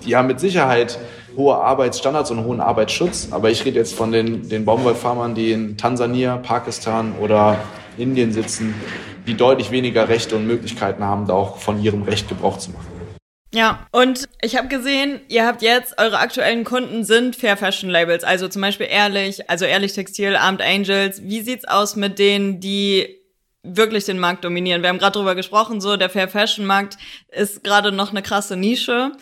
die haben mit Sicherheit hohe Arbeitsstandards und hohen Arbeitsschutz. Aber ich rede jetzt von den, den Baumwollfarmern, die in Tansania, Pakistan oder Indien sitzen, die deutlich weniger Rechte und Möglichkeiten haben, da auch von ihrem Recht Gebrauch zu machen. Ja, und ich habe gesehen, ihr habt jetzt, eure aktuellen Kunden sind Fair Fashion Labels, also zum Beispiel Ehrlich, also Ehrlich Textil, Armed Angels. Wie sieht's aus mit denen, die wirklich den Markt dominieren? Wir haben gerade drüber gesprochen, so der Fair Fashion Markt ist gerade noch eine krasse Nische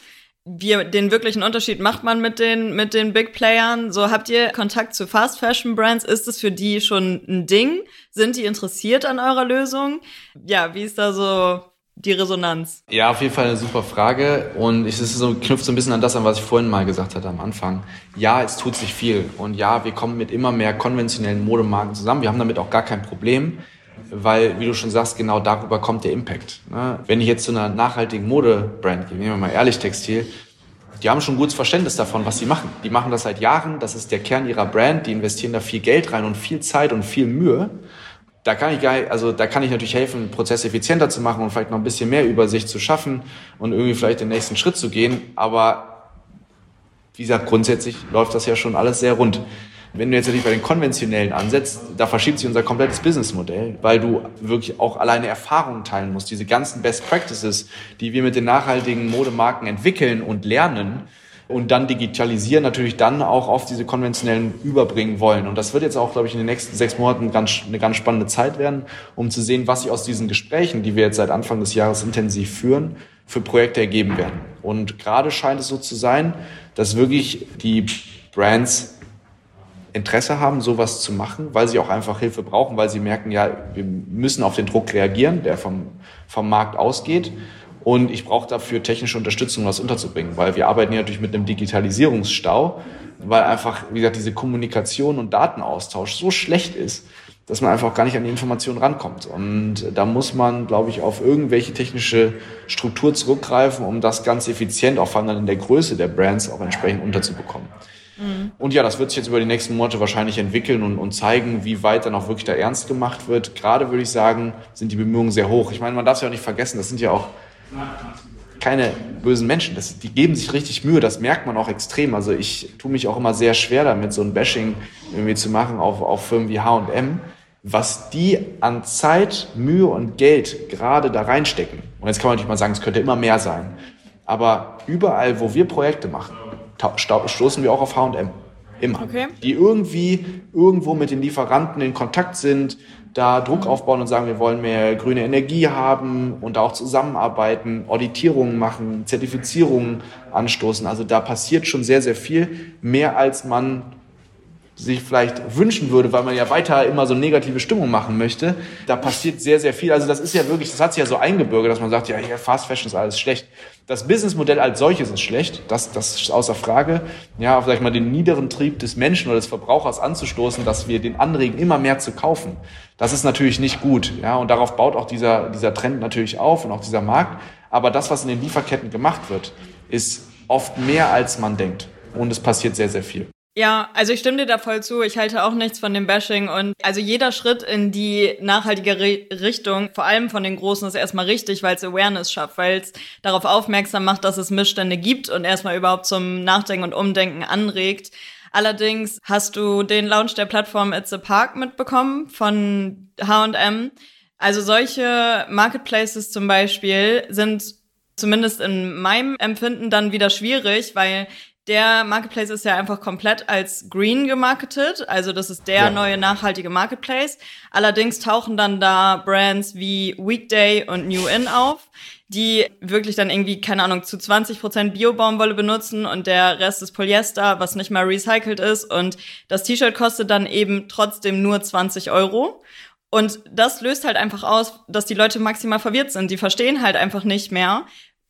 wie den wirklichen Unterschied macht man mit den, mit den Big Playern? So habt ihr Kontakt zu Fast Fashion Brands? Ist es für die schon ein Ding? Sind die interessiert an eurer Lösung? Ja, wie ist da so die Resonanz? Ja, auf jeden Fall eine super Frage. Und es ist so, knüpft so ein bisschen an das an, was ich vorhin mal gesagt hatte am Anfang. Ja, es tut sich viel. Und ja, wir kommen mit immer mehr konventionellen Modemarken zusammen. Wir haben damit auch gar kein Problem weil, wie du schon sagst, genau darüber kommt der Impact. Ne? Wenn ich jetzt zu einer nachhaltigen Modebrand gehe, nehmen wir mal ehrlich Textil, die haben schon ein gutes Verständnis davon, was sie machen. Die machen das seit Jahren, das ist der Kern ihrer Brand, die investieren da viel Geld rein und viel Zeit und viel Mühe. Da kann ich also da kann ich natürlich helfen, Prozesse effizienter zu machen und vielleicht noch ein bisschen mehr Übersicht zu schaffen und irgendwie vielleicht den nächsten Schritt zu gehen. Aber wie gesagt, grundsätzlich läuft das ja schon alles sehr rund. Wenn du jetzt natürlich bei den konventionellen ansetzt, da verschiebt sich unser komplettes Businessmodell, weil du wirklich auch alleine Erfahrungen teilen musst. Diese ganzen Best Practices, die wir mit den nachhaltigen Modemarken entwickeln und lernen und dann digitalisieren, natürlich dann auch auf diese konventionellen überbringen wollen. Und das wird jetzt auch, glaube ich, in den nächsten sechs Monaten ganz, eine ganz spannende Zeit werden, um zu sehen, was sich aus diesen Gesprächen, die wir jetzt seit Anfang des Jahres intensiv führen, für Projekte ergeben werden. Und gerade scheint es so zu sein, dass wirklich die Brands Interesse haben, sowas zu machen, weil sie auch einfach Hilfe brauchen, weil sie merken, ja, wir müssen auf den Druck reagieren, der vom, vom Markt ausgeht. Und ich brauche dafür technische Unterstützung, um das unterzubringen, weil wir arbeiten ja natürlich mit einem Digitalisierungsstau, weil einfach, wie gesagt, diese Kommunikation und Datenaustausch so schlecht ist, dass man einfach gar nicht an die Informationen rankommt. Und da muss man, glaube ich, auf irgendwelche technische Struktur zurückgreifen, um das ganz effizient, auch vor allem in der Größe der Brands, auch entsprechend unterzubekommen. Und ja, das wird sich jetzt über die nächsten Monate wahrscheinlich entwickeln und, und zeigen, wie weit dann auch wirklich da ernst gemacht wird. Gerade würde ich sagen, sind die Bemühungen sehr hoch. Ich meine, man darf es ja auch nicht vergessen, das sind ja auch keine bösen Menschen. Das, die geben sich richtig Mühe, das merkt man auch extrem. Also ich tue mich auch immer sehr schwer damit, so ein Bashing irgendwie zu machen auf, auf Firmen wie H&M, was die an Zeit, Mühe und Geld gerade da reinstecken. Und jetzt kann man natürlich mal sagen, es könnte immer mehr sein. Aber überall, wo wir Projekte machen, stoßen wir auch auf H&M. Immer. Okay. Die irgendwie irgendwo mit den Lieferanten in Kontakt sind, da Druck aufbauen und sagen, wir wollen mehr grüne Energie haben und da auch zusammenarbeiten, Auditierungen machen, Zertifizierungen anstoßen. Also da passiert schon sehr, sehr viel, mehr als man sich vielleicht wünschen würde, weil man ja weiter immer so negative Stimmung machen möchte. Da passiert sehr, sehr viel. Also das ist ja wirklich, das hat sich ja so eingebürgert, dass man sagt, ja, Fast Fashion ist alles schlecht. Das Businessmodell als solches ist schlecht, das, das ist außer Frage. Ja, ich mal, den niederen Trieb des Menschen oder des Verbrauchers anzustoßen, dass wir den anregen, immer mehr zu kaufen. Das ist natürlich nicht gut. Ja, und darauf baut auch dieser, dieser Trend natürlich auf und auch dieser Markt. Aber das, was in den Lieferketten gemacht wird, ist oft mehr, als man denkt. Und es passiert sehr, sehr viel. Ja, also ich stimme dir da voll zu. Ich halte auch nichts von dem Bashing und also jeder Schritt in die nachhaltige Richtung, vor allem von den Großen, ist erstmal richtig, weil es Awareness schafft, weil es darauf aufmerksam macht, dass es Missstände gibt und erstmal überhaupt zum Nachdenken und Umdenken anregt. Allerdings hast du den Launch der Plattform It's a Park mitbekommen von H&M. Also solche Marketplaces zum Beispiel sind zumindest in meinem Empfinden dann wieder schwierig, weil der Marketplace ist ja einfach komplett als green gemarketet. Also das ist der ja. neue nachhaltige Marketplace. Allerdings tauchen dann da Brands wie Weekday und New In auf, die wirklich dann irgendwie, keine Ahnung, zu 20 Prozent Bio-Baumwolle benutzen und der Rest ist Polyester, was nicht mal recycelt ist. Und das T-Shirt kostet dann eben trotzdem nur 20 Euro. Und das löst halt einfach aus, dass die Leute maximal verwirrt sind. Die verstehen halt einfach nicht mehr,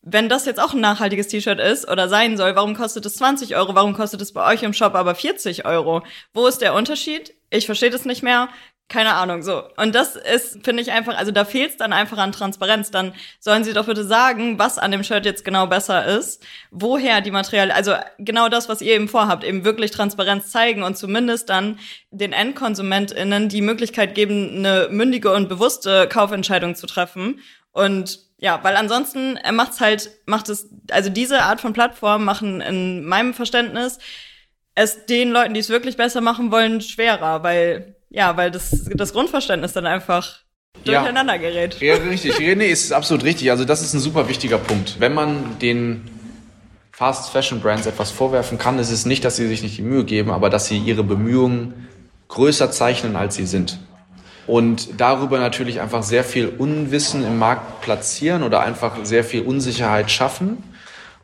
wenn das jetzt auch ein nachhaltiges T-Shirt ist oder sein soll, warum kostet es 20 Euro? Warum kostet es bei euch im Shop aber 40 Euro? Wo ist der Unterschied? Ich verstehe das nicht mehr. Keine Ahnung, so. Und das ist, finde ich einfach, also da fehlt es dann einfach an Transparenz. Dann sollen sie doch bitte sagen, was an dem Shirt jetzt genau besser ist, woher die Materialien, also genau das, was ihr eben vorhabt, eben wirklich Transparenz zeigen und zumindest dann den EndkonsumentInnen die Möglichkeit geben, eine mündige und bewusste Kaufentscheidung zu treffen. Und ja, weil ansonsten er macht's halt, macht es, also diese Art von Plattform machen in meinem Verständnis es den Leuten, die es wirklich besser machen wollen, schwerer, weil, ja, weil das, das Grundverständnis dann einfach durcheinander gerät. Ja, richtig. nee, ist absolut richtig. Also das ist ein super wichtiger Punkt. Wenn man den Fast Fashion Brands etwas vorwerfen kann, ist es nicht, dass sie sich nicht die Mühe geben, aber dass sie ihre Bemühungen größer zeichnen, als sie sind und darüber natürlich einfach sehr viel Unwissen im Markt platzieren oder einfach sehr viel Unsicherheit schaffen.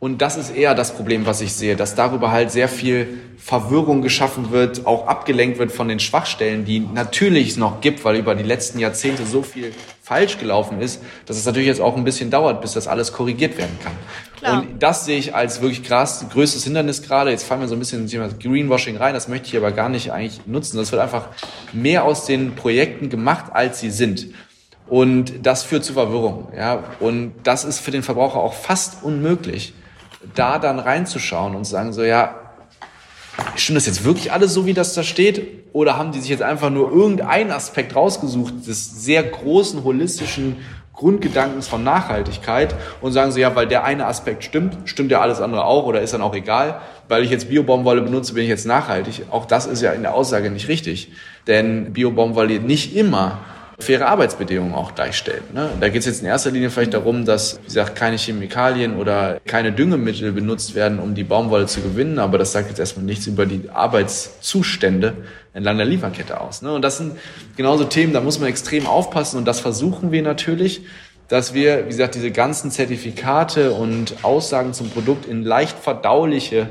Und das ist eher das Problem, was ich sehe, dass darüber halt sehr viel Verwirrung geschaffen wird, auch abgelenkt wird von den Schwachstellen, die natürlich es noch gibt, weil über die letzten Jahrzehnte so viel falsch gelaufen ist, dass es natürlich jetzt auch ein bisschen dauert, bis das alles korrigiert werden kann. Klar. Und das sehe ich als wirklich krass größtes Hindernis gerade. Jetzt fallen wir so ein bisschen ins Thema Greenwashing rein, das möchte ich aber gar nicht eigentlich nutzen. Das wird einfach mehr aus den Projekten gemacht, als sie sind. Und das führt zu Verwirrung. Ja? Und das ist für den Verbraucher auch fast unmöglich da dann reinzuschauen und zu sagen so, ja, stimmt das jetzt wirklich alles so, wie das da steht? Oder haben die sich jetzt einfach nur irgendeinen Aspekt rausgesucht des sehr großen holistischen Grundgedankens von Nachhaltigkeit und sagen so, ja, weil der eine Aspekt stimmt, stimmt ja alles andere auch oder ist dann auch egal. Weil ich jetzt Biobaumwolle benutze, bin ich jetzt nachhaltig. Auch das ist ja in der Aussage nicht richtig. Denn Biobaumwolle nicht immer faire Arbeitsbedingungen auch gleichstellen. Ne? Da geht es jetzt in erster Linie vielleicht darum, dass, wie gesagt, keine Chemikalien oder keine Düngemittel benutzt werden, um die Baumwolle zu gewinnen, aber das sagt jetzt erstmal nichts über die Arbeitszustände entlang der Lieferkette aus. Ne? Und das sind genauso Themen, da muss man extrem aufpassen und das versuchen wir natürlich, dass wir, wie gesagt, diese ganzen Zertifikate und Aussagen zum Produkt in leicht verdauliche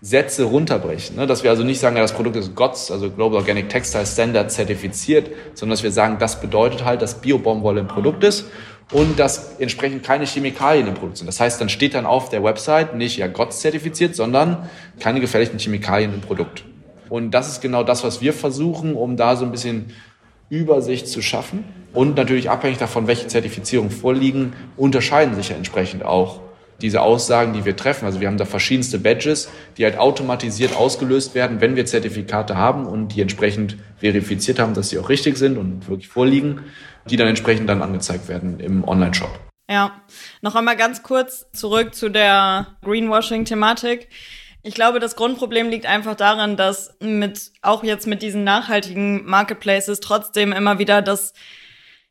Sätze runterbrechen. Ne? Dass wir also nicht sagen, ja, das Produkt ist GOTS, also Global Organic Textile Standard zertifiziert, sondern dass wir sagen, das bedeutet halt, dass Biobaumwolle ein Produkt ist und dass entsprechend keine Chemikalien im Produkt sind. Das heißt, dann steht dann auf der Website nicht ja GOTS zertifiziert, sondern keine gefährlichen Chemikalien im Produkt. Und das ist genau das, was wir versuchen, um da so ein bisschen Übersicht zu schaffen. Und natürlich abhängig davon, welche Zertifizierungen vorliegen, unterscheiden sich ja entsprechend auch diese Aussagen, die wir treffen. Also wir haben da verschiedenste Badges, die halt automatisiert ausgelöst werden, wenn wir Zertifikate haben und die entsprechend verifiziert haben, dass sie auch richtig sind und wirklich vorliegen, die dann entsprechend dann angezeigt werden im Online-Shop. Ja, noch einmal ganz kurz zurück zu der Greenwashing-Thematik. Ich glaube, das Grundproblem liegt einfach daran, dass mit, auch jetzt mit diesen nachhaltigen Marketplaces trotzdem immer wieder das,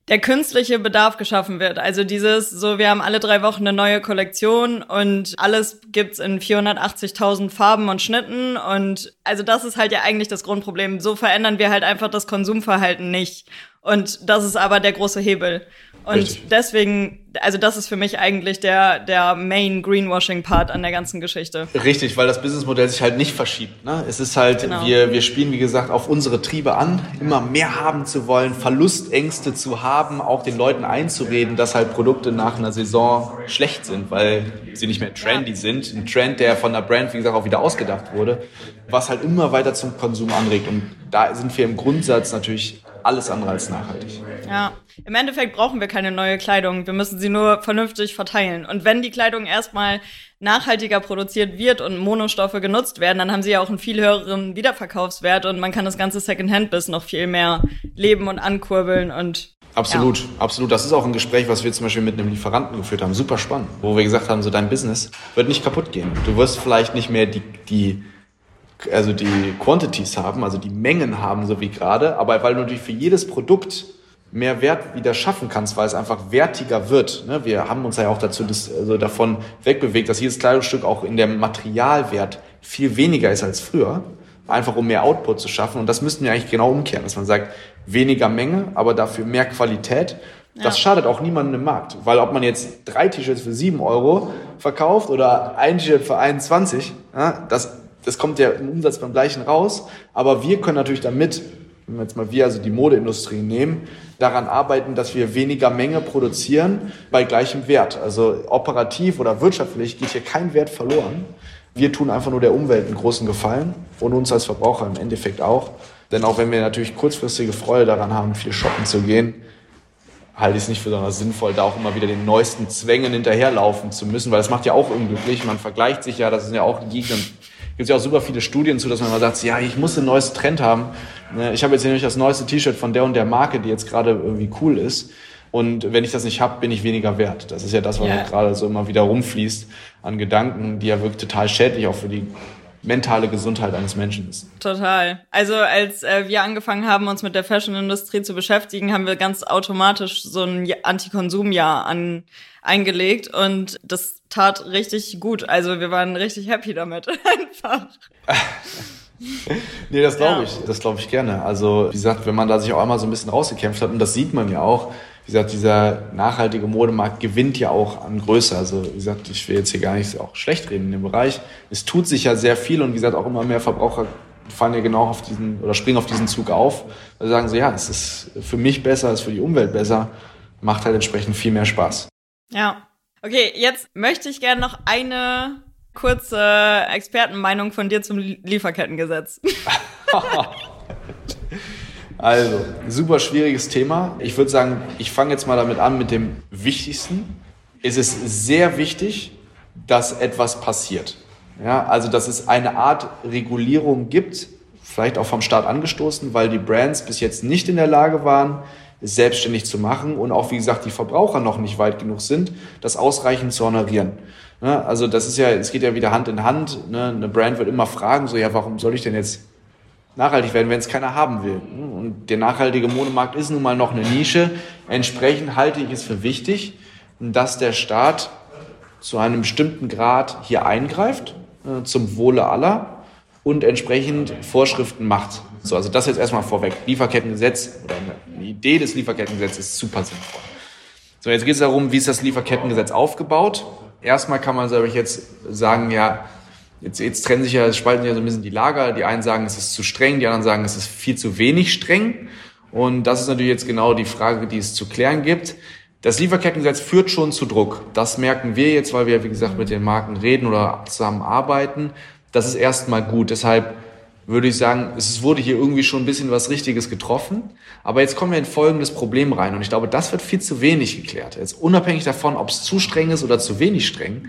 der künstliche Bedarf geschaffen wird. Also dieses, so, wir haben alle drei Wochen eine neue Kollektion und alles gibt's in 480.000 Farben und Schnitten und also das ist halt ja eigentlich das Grundproblem. So verändern wir halt einfach das Konsumverhalten nicht. Und das ist aber der große Hebel. Und Richtig. deswegen, also das ist für mich eigentlich der, der Main Greenwashing-Part an der ganzen Geschichte. Richtig, weil das Businessmodell sich halt nicht verschiebt. Ne? Es ist halt, genau. wir, wir spielen, wie gesagt, auf unsere Triebe an, immer mehr haben zu wollen, Verlustängste zu haben, auch den Leuten einzureden, dass halt Produkte nach einer Saison schlecht sind, weil sie nicht mehr trendy ja. sind. Ein Trend, der von der Brand, wie gesagt, auch wieder ausgedacht wurde, was halt immer weiter zum Konsum anregt. Und da sind wir im Grundsatz natürlich alles andere als nachhaltig. Ja, im Endeffekt brauchen wir keine neue Kleidung. Wir müssen sie nur vernünftig verteilen. Und wenn die Kleidung erstmal nachhaltiger produziert wird und Monostoffe genutzt werden, dann haben sie ja auch einen viel höheren Wiederverkaufswert und man kann das ganze Secondhand-Biss noch viel mehr leben und ankurbeln und Absolut, ja. absolut. Das ist auch ein Gespräch, was wir zum Beispiel mit einem Lieferanten geführt haben. Super spannend. Wo wir gesagt haben, so dein Business wird nicht kaputt gehen. Du wirst vielleicht nicht mehr die, die also die Quantities haben, also die Mengen haben, so wie gerade, aber weil du natürlich für jedes Produkt mehr Wert wieder schaffen kannst, weil es einfach wertiger wird. Ne? Wir haben uns ja auch dazu das, also davon wegbewegt, dass jedes Kleidungsstück auch in der Materialwert viel weniger ist als früher, einfach um mehr Output zu schaffen. Und das müssten wir eigentlich genau umkehren, dass man sagt, weniger Menge, aber dafür mehr Qualität. Das ja. schadet auch niemandem im Markt, weil ob man jetzt drei T-Shirts für sieben Euro verkauft oder ein T-Shirt für 21, ja, das das kommt ja im Umsatz beim gleichen raus, aber wir können natürlich damit, wenn wir jetzt mal wir, also die Modeindustrie nehmen, daran arbeiten, dass wir weniger Menge produzieren bei gleichem Wert. Also operativ oder wirtschaftlich geht hier kein Wert verloren. Wir tun einfach nur der Umwelt einen großen Gefallen und uns als Verbraucher im Endeffekt auch. Denn auch wenn wir natürlich kurzfristige Freude daran haben, viel shoppen zu gehen, halte ich es nicht für besonders sinnvoll, da auch immer wieder den neuesten Zwängen hinterherlaufen zu müssen, weil das macht ja auch unglücklich. Man vergleicht sich ja, das sind ja auch die gibt ja auch super viele Studien zu, dass man mal sagt, ja, ich muss ein neues Trend haben. Ne, ich habe jetzt nämlich das neueste T-Shirt von der und der Marke, die jetzt gerade irgendwie cool ist. Und wenn ich das nicht habe, bin ich weniger wert. Das ist ja das, was yeah. gerade so immer wieder rumfließt an Gedanken, die ja wirklich total schädlich auch für die mentale Gesundheit eines Menschen ist. Total. Also als äh, wir angefangen haben, uns mit der Fashion-Industrie zu beschäftigen, haben wir ganz automatisch so ein Antikonsumjahr an eingelegt und das tat richtig gut. Also wir waren richtig happy damit einfach. nee, das glaube ich, das glaube ich gerne. Also wie gesagt, wenn man da sich auch einmal so ein bisschen rausgekämpft hat und das sieht man ja auch, wie gesagt, dieser nachhaltige Modemarkt gewinnt ja auch an Größe. Also wie gesagt, ich will jetzt hier gar nicht auch schlecht reden in dem Bereich. Es tut sich ja sehr viel und wie gesagt, auch immer mehr Verbraucher fallen ja genau auf diesen oder springen auf diesen Zug auf. Weil sie sagen so, ja, es ist für mich besser, es ist für die Umwelt besser, macht halt entsprechend viel mehr Spaß. Ja. Okay, jetzt möchte ich gerne noch eine kurze Expertenmeinung von dir zum Lieferkettengesetz. Also, super schwieriges Thema. Ich würde sagen, ich fange jetzt mal damit an mit dem Wichtigsten. Es ist sehr wichtig, dass etwas passiert. Ja, also, dass es eine Art Regulierung gibt, vielleicht auch vom Staat angestoßen, weil die Brands bis jetzt nicht in der Lage waren, es selbstständig zu machen und auch, wie gesagt, die Verbraucher noch nicht weit genug sind, das ausreichend zu honorieren. Also das ist ja, es geht ja wieder Hand in Hand. Ne? Eine Brand wird immer fragen, so ja, warum soll ich denn jetzt nachhaltig werden, wenn es keiner haben will. Und der nachhaltige Modemarkt ist nun mal noch eine Nische. Entsprechend halte ich es für wichtig, dass der Staat zu einem bestimmten Grad hier eingreift, äh, zum Wohle aller und entsprechend Vorschriften macht. So, also das jetzt erstmal vorweg. Lieferkettengesetz oder eine Idee des Lieferkettengesetzes ist super sinnvoll. So, jetzt geht es darum, wie ist das Lieferkettengesetz aufgebaut? Erstmal kann man, sage ich jetzt, sagen, ja, Jetzt, jetzt trennen sich ja, spalten sich ja so ein bisschen die Lager. Die einen sagen, es ist zu streng, die anderen sagen, es ist viel zu wenig streng. Und das ist natürlich jetzt genau die Frage, die es zu klären gibt. Das Lieferkettengesetz führt schon zu Druck. Das merken wir jetzt, weil wir, wie gesagt, mit den Marken reden oder zusammenarbeiten. Das ist erstmal gut. Deshalb würde ich sagen, es wurde hier irgendwie schon ein bisschen was Richtiges getroffen. Aber jetzt kommen wir in folgendes Problem rein. Und ich glaube, das wird viel zu wenig geklärt. Jetzt unabhängig davon, ob es zu streng ist oder zu wenig streng,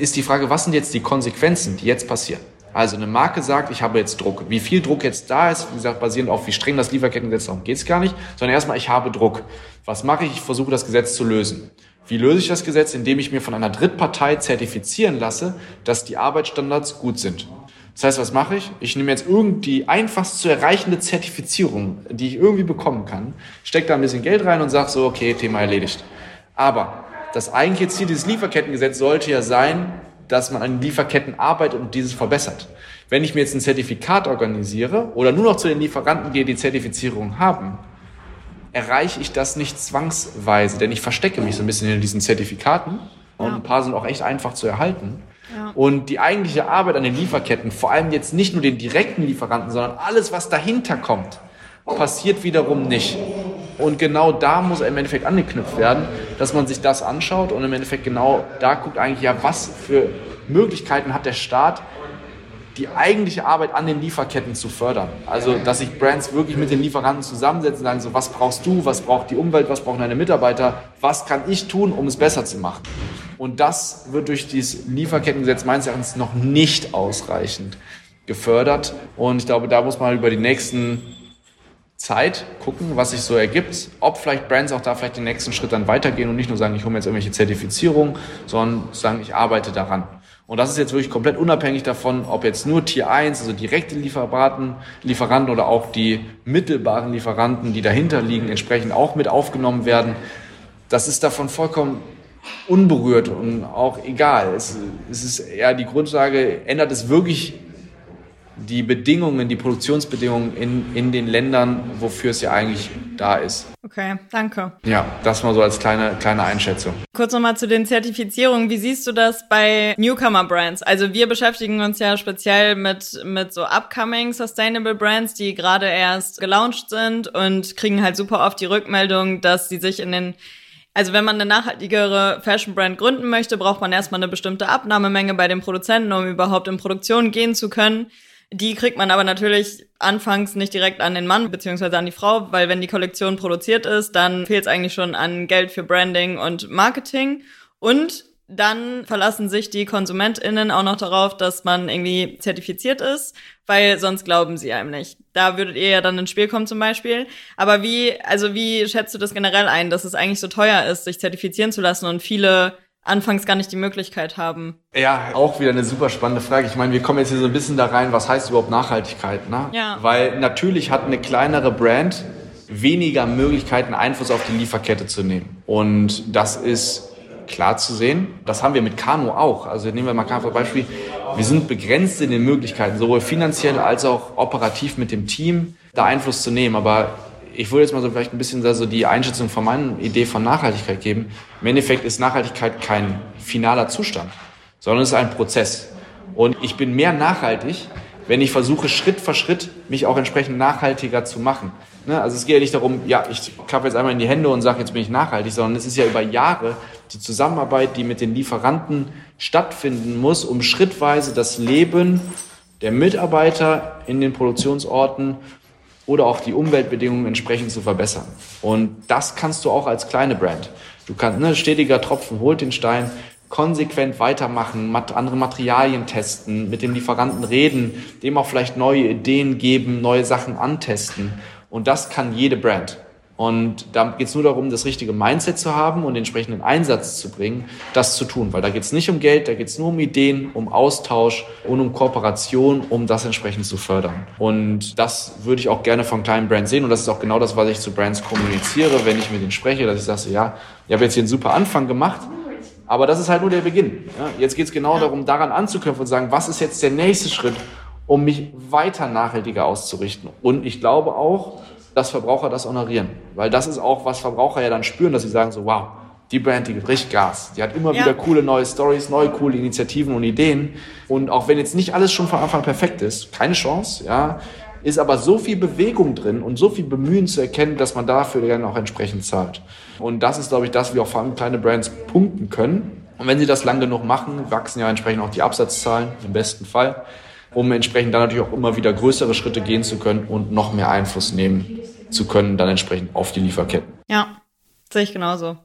ist die Frage, was sind jetzt die Konsequenzen, die jetzt passieren? Also eine Marke sagt, ich habe jetzt Druck. Wie viel Druck jetzt da ist, wie gesagt, basierend auf wie streng das Lieferkettengesetz, darum geht es gar nicht, sondern erstmal, ich habe Druck. Was mache ich? Ich versuche das Gesetz zu lösen. Wie löse ich das Gesetz? Indem ich mir von einer Drittpartei zertifizieren lasse, dass die Arbeitsstandards gut sind. Das heißt, was mache ich? Ich nehme jetzt irgendwie einfachst zu erreichende Zertifizierung, die ich irgendwie bekommen kann, stecke da ein bisschen Geld rein und sage so, okay, Thema erledigt. Aber das eigentliche Ziel dieses Lieferkettengesetzes sollte ja sein, dass man an Lieferketten arbeitet und dieses verbessert. Wenn ich mir jetzt ein Zertifikat organisiere oder nur noch zu den Lieferanten gehe, die Zertifizierung haben, erreiche ich das nicht zwangsweise, denn ich verstecke mich so ein bisschen in diesen Zertifikaten und ein paar sind auch echt einfach zu erhalten. Ja. Und die eigentliche Arbeit an den Lieferketten, vor allem jetzt nicht nur den direkten Lieferanten, sondern alles, was dahinter kommt, passiert wiederum nicht. Und genau da muss im Endeffekt angeknüpft werden, dass man sich das anschaut und im Endeffekt genau da guckt eigentlich, ja, was für Möglichkeiten hat der Staat, die eigentliche Arbeit an den Lieferketten zu fördern. Also, dass sich Brands wirklich mit den Lieferanten zusammensetzen und sagen, so, was brauchst du, was braucht die Umwelt, was brauchen deine Mitarbeiter, was kann ich tun, um es besser zu machen. Und das wird durch dieses Lieferkettengesetz meines Erachtens noch nicht ausreichend gefördert. Und ich glaube, da muss man über die nächsten Zeit gucken, was sich so ergibt, ob vielleicht Brands auch da vielleicht den nächsten Schritt dann weitergehen und nicht nur sagen, ich hole mir jetzt irgendwelche Zertifizierungen, sondern sagen, ich arbeite daran. Und das ist jetzt wirklich komplett unabhängig davon, ob jetzt nur Tier 1, also direkte Lieferanten, Lieferanten oder auch die mittelbaren Lieferanten, die dahinter liegen, entsprechend auch mit aufgenommen werden. Das ist davon vollkommen unberührt und auch egal. Es, es ist eher die Grundlage, ändert es wirklich die Bedingungen, die Produktionsbedingungen in, in den Ländern, wofür es ja eigentlich da ist. Okay, danke. Ja, das mal so als kleine, kleine Einschätzung. Kurz nochmal zu den Zertifizierungen. Wie siehst du das bei Newcomer-Brands? Also wir beschäftigen uns ja speziell mit, mit so upcoming Sustainable Brands, die gerade erst gelauncht sind und kriegen halt super oft die Rückmeldung, dass sie sich in den also wenn man eine nachhaltigere Fashion Brand gründen möchte, braucht man erstmal eine bestimmte Abnahmemenge bei den Produzenten, um überhaupt in Produktion gehen zu können. Die kriegt man aber natürlich anfangs nicht direkt an den Mann beziehungsweise an die Frau, weil wenn die Kollektion produziert ist, dann fehlt es eigentlich schon an Geld für Branding und Marketing. Und dann verlassen sich die KonsumentInnen auch noch darauf, dass man irgendwie zertifiziert ist, weil sonst glauben sie einem nicht. Da würdet ihr ja dann ins Spiel kommen zum Beispiel. Aber wie, also wie schätzt du das generell ein, dass es eigentlich so teuer ist, sich zertifizieren zu lassen und viele anfangs gar nicht die Möglichkeit haben? Ja, auch wieder eine super spannende Frage. Ich meine, wir kommen jetzt hier so ein bisschen da rein, was heißt überhaupt Nachhaltigkeit? Ne? Ja. Weil natürlich hat eine kleinere Brand weniger Möglichkeiten, Einfluss auf die Lieferkette zu nehmen. Und das ist klar zu sehen. Das haben wir mit Kano auch. Also nehmen wir mal Kano als Beispiel. Wir sind begrenzt in den Möglichkeiten, sowohl finanziell als auch operativ mit dem Team, da Einfluss zu nehmen. Aber ich würde jetzt mal so vielleicht ein bisschen so die Einschätzung von meiner Idee von Nachhaltigkeit geben. Im Endeffekt ist Nachhaltigkeit kein finaler Zustand, sondern es ist ein Prozess. Und ich bin mehr nachhaltig, wenn ich versuche, Schritt für Schritt mich auch entsprechend nachhaltiger zu machen. Ne? Also es geht ja nicht darum, ja, ich klappe jetzt einmal in die Hände und sage, jetzt bin ich nachhaltig, sondern es ist ja über Jahre die Zusammenarbeit, die mit den Lieferanten stattfinden muss, um schrittweise das Leben der Mitarbeiter in den Produktionsorten oder auch die Umweltbedingungen entsprechend zu verbessern. Und das kannst du auch als kleine Brand. Du kannst, ne, stetiger Tropfen holt den Stein, konsequent weitermachen, mat andere Materialien testen, mit dem Lieferanten reden, dem auch vielleicht neue Ideen geben, neue Sachen antesten. Und das kann jede Brand. Und da geht es nur darum, das richtige Mindset zu haben und den entsprechenden Einsatz zu bringen, das zu tun. Weil da geht es nicht um Geld, da geht es nur um Ideen, um Austausch und um Kooperation, um das entsprechend zu fördern. Und das würde ich auch gerne von kleinen Brands sehen. Und das ist auch genau das, was ich zu Brands kommuniziere, wenn ich mit ihnen spreche, dass ich sage, ja, ich habe jetzt hier einen super Anfang gemacht, aber das ist halt nur der Beginn. Ja, jetzt geht es genau darum, daran anzuknüpfen und zu sagen, was ist jetzt der nächste Schritt, um mich weiter nachhaltiger auszurichten. Und ich glaube auch, dass Verbraucher das honorieren. Weil das ist auch, was Verbraucher ja dann spüren, dass sie sagen so, wow, die Brand, die gibt richtig Gas. Die hat immer ja. wieder coole neue Stories, neue coole Initiativen und Ideen. Und auch wenn jetzt nicht alles schon von Anfang perfekt ist, keine Chance, ja, ist aber so viel Bewegung drin und so viel Bemühen zu erkennen, dass man dafür dann auch entsprechend zahlt. Und das ist, glaube ich, das, wie auch vor allem kleine Brands punkten können. Und wenn sie das lang genug machen, wachsen ja entsprechend auch die Absatzzahlen, im besten Fall, um entsprechend dann natürlich auch immer wieder größere Schritte gehen zu können und noch mehr Einfluss nehmen zu können, dann entsprechend auf die Lieferketten. Ja, sehe ich genauso.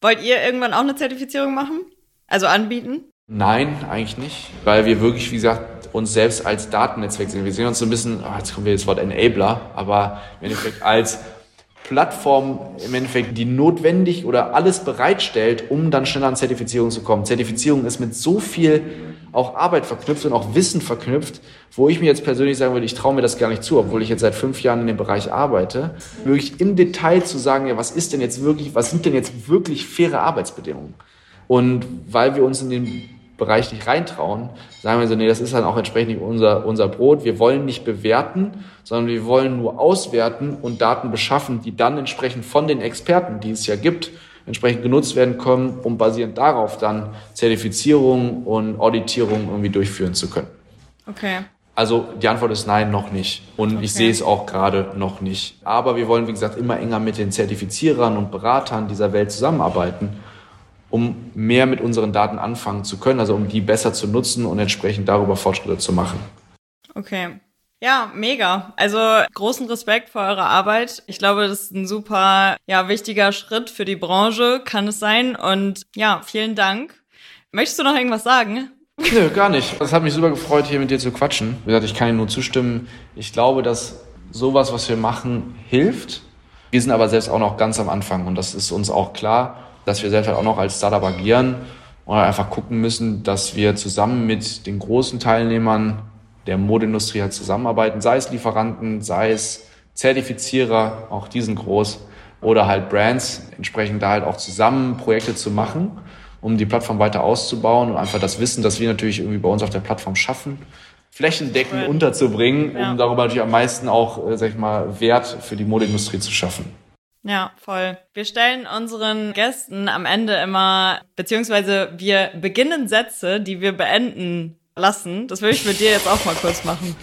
Wollt ihr irgendwann auch eine Zertifizierung machen? Also anbieten? Nein, eigentlich nicht, weil wir wirklich, wie gesagt, uns selbst als Datennetzwerk sehen. Wir sehen uns so ein bisschen, oh, jetzt kommt wieder das Wort Enabler, aber im Endeffekt als Plattform im Endeffekt, die notwendig oder alles bereitstellt, um dann schneller an Zertifizierung zu kommen. Zertifizierung ist mit so viel auch Arbeit verknüpft und auch Wissen verknüpft, wo ich mir jetzt persönlich sagen würde, ich traue mir das gar nicht zu, obwohl ich jetzt seit fünf Jahren in dem Bereich arbeite, wirklich im Detail zu sagen, ja, was ist denn jetzt wirklich, was sind denn jetzt wirklich faire Arbeitsbedingungen? Und weil wir uns in den Bereich nicht reintrauen, sagen wir so, nee, das ist dann auch entsprechend nicht unser, unser Brot. Wir wollen nicht bewerten, sondern wir wollen nur auswerten und Daten beschaffen, die dann entsprechend von den Experten, die es ja gibt, entsprechend genutzt werden können, um basierend darauf dann Zertifizierung und Auditierung irgendwie durchführen zu können. Okay. Also die Antwort ist nein, noch nicht. Und okay. ich sehe es auch gerade noch nicht. Aber wir wollen, wie gesagt, immer enger mit den Zertifizierern und Beratern dieser Welt zusammenarbeiten um mehr mit unseren Daten anfangen zu können, also um die besser zu nutzen und entsprechend darüber Fortschritte zu machen. Okay. Ja, mega. Also großen Respekt vor eurer Arbeit. Ich glaube, das ist ein super, ja, wichtiger Schritt für die Branche, kann es sein. Und ja, vielen Dank. Möchtest du noch irgendwas sagen? Nö, gar nicht. Es hat mich super gefreut, hier mit dir zu quatschen. Wie gesagt, ich kann dir nur zustimmen. Ich glaube, dass sowas, was wir machen, hilft. Wir sind aber selbst auch noch ganz am Anfang und das ist uns auch klar dass wir selbst halt auch noch als Startup agieren und einfach gucken müssen, dass wir zusammen mit den großen Teilnehmern der Modeindustrie halt zusammenarbeiten, sei es Lieferanten, sei es Zertifizierer, auch die sind groß, oder halt Brands, entsprechend da halt auch zusammen Projekte zu machen, um die Plattform weiter auszubauen und einfach das Wissen, das wir natürlich irgendwie bei uns auf der Plattform schaffen, flächendeckend cool. unterzubringen, ja. um darüber natürlich am meisten auch, äh, sag ich mal, Wert für die Modeindustrie zu schaffen. Ja, voll. Wir stellen unseren Gästen am Ende immer, beziehungsweise wir beginnen Sätze, die wir beenden lassen. Das will ich mit dir jetzt auch mal kurz machen.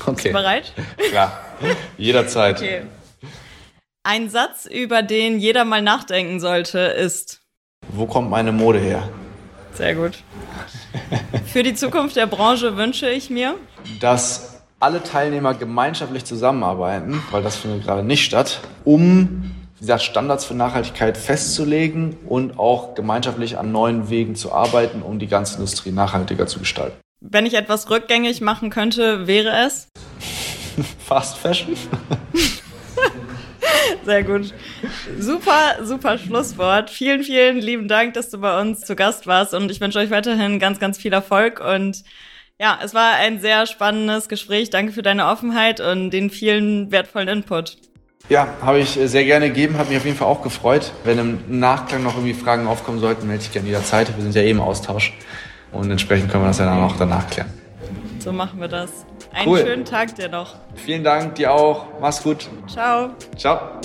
Okay. Bist du bereit? Klar, jederzeit. Okay. Ein Satz, über den jeder mal nachdenken sollte, ist. Wo kommt meine Mode her? Sehr gut. Für die Zukunft der Branche wünsche ich mir, dass alle Teilnehmer gemeinschaftlich zusammenarbeiten, weil das findet gerade nicht statt, um wie gesagt, Standards für Nachhaltigkeit festzulegen und auch gemeinschaftlich an neuen Wegen zu arbeiten, um die ganze Industrie nachhaltiger zu gestalten. Wenn ich etwas rückgängig machen könnte, wäre es? Fast Fashion. Sehr gut. Super, super Schlusswort. Vielen, vielen lieben Dank, dass du bei uns zu Gast warst und ich wünsche euch weiterhin ganz, ganz viel Erfolg und ja, es war ein sehr spannendes Gespräch. Danke für deine Offenheit und den vielen wertvollen Input. Ja, habe ich sehr gerne gegeben, hat mich auf jeden Fall auch gefreut. Wenn im Nachgang noch irgendwie Fragen aufkommen sollten, melde ich gerne jederzeit. Wir sind ja eh im Austausch und entsprechend können wir das ja dann auch danach klären. So machen wir das. Einen cool. schönen Tag dir noch. Vielen Dank, dir auch. Mach's gut. Ciao. Ciao.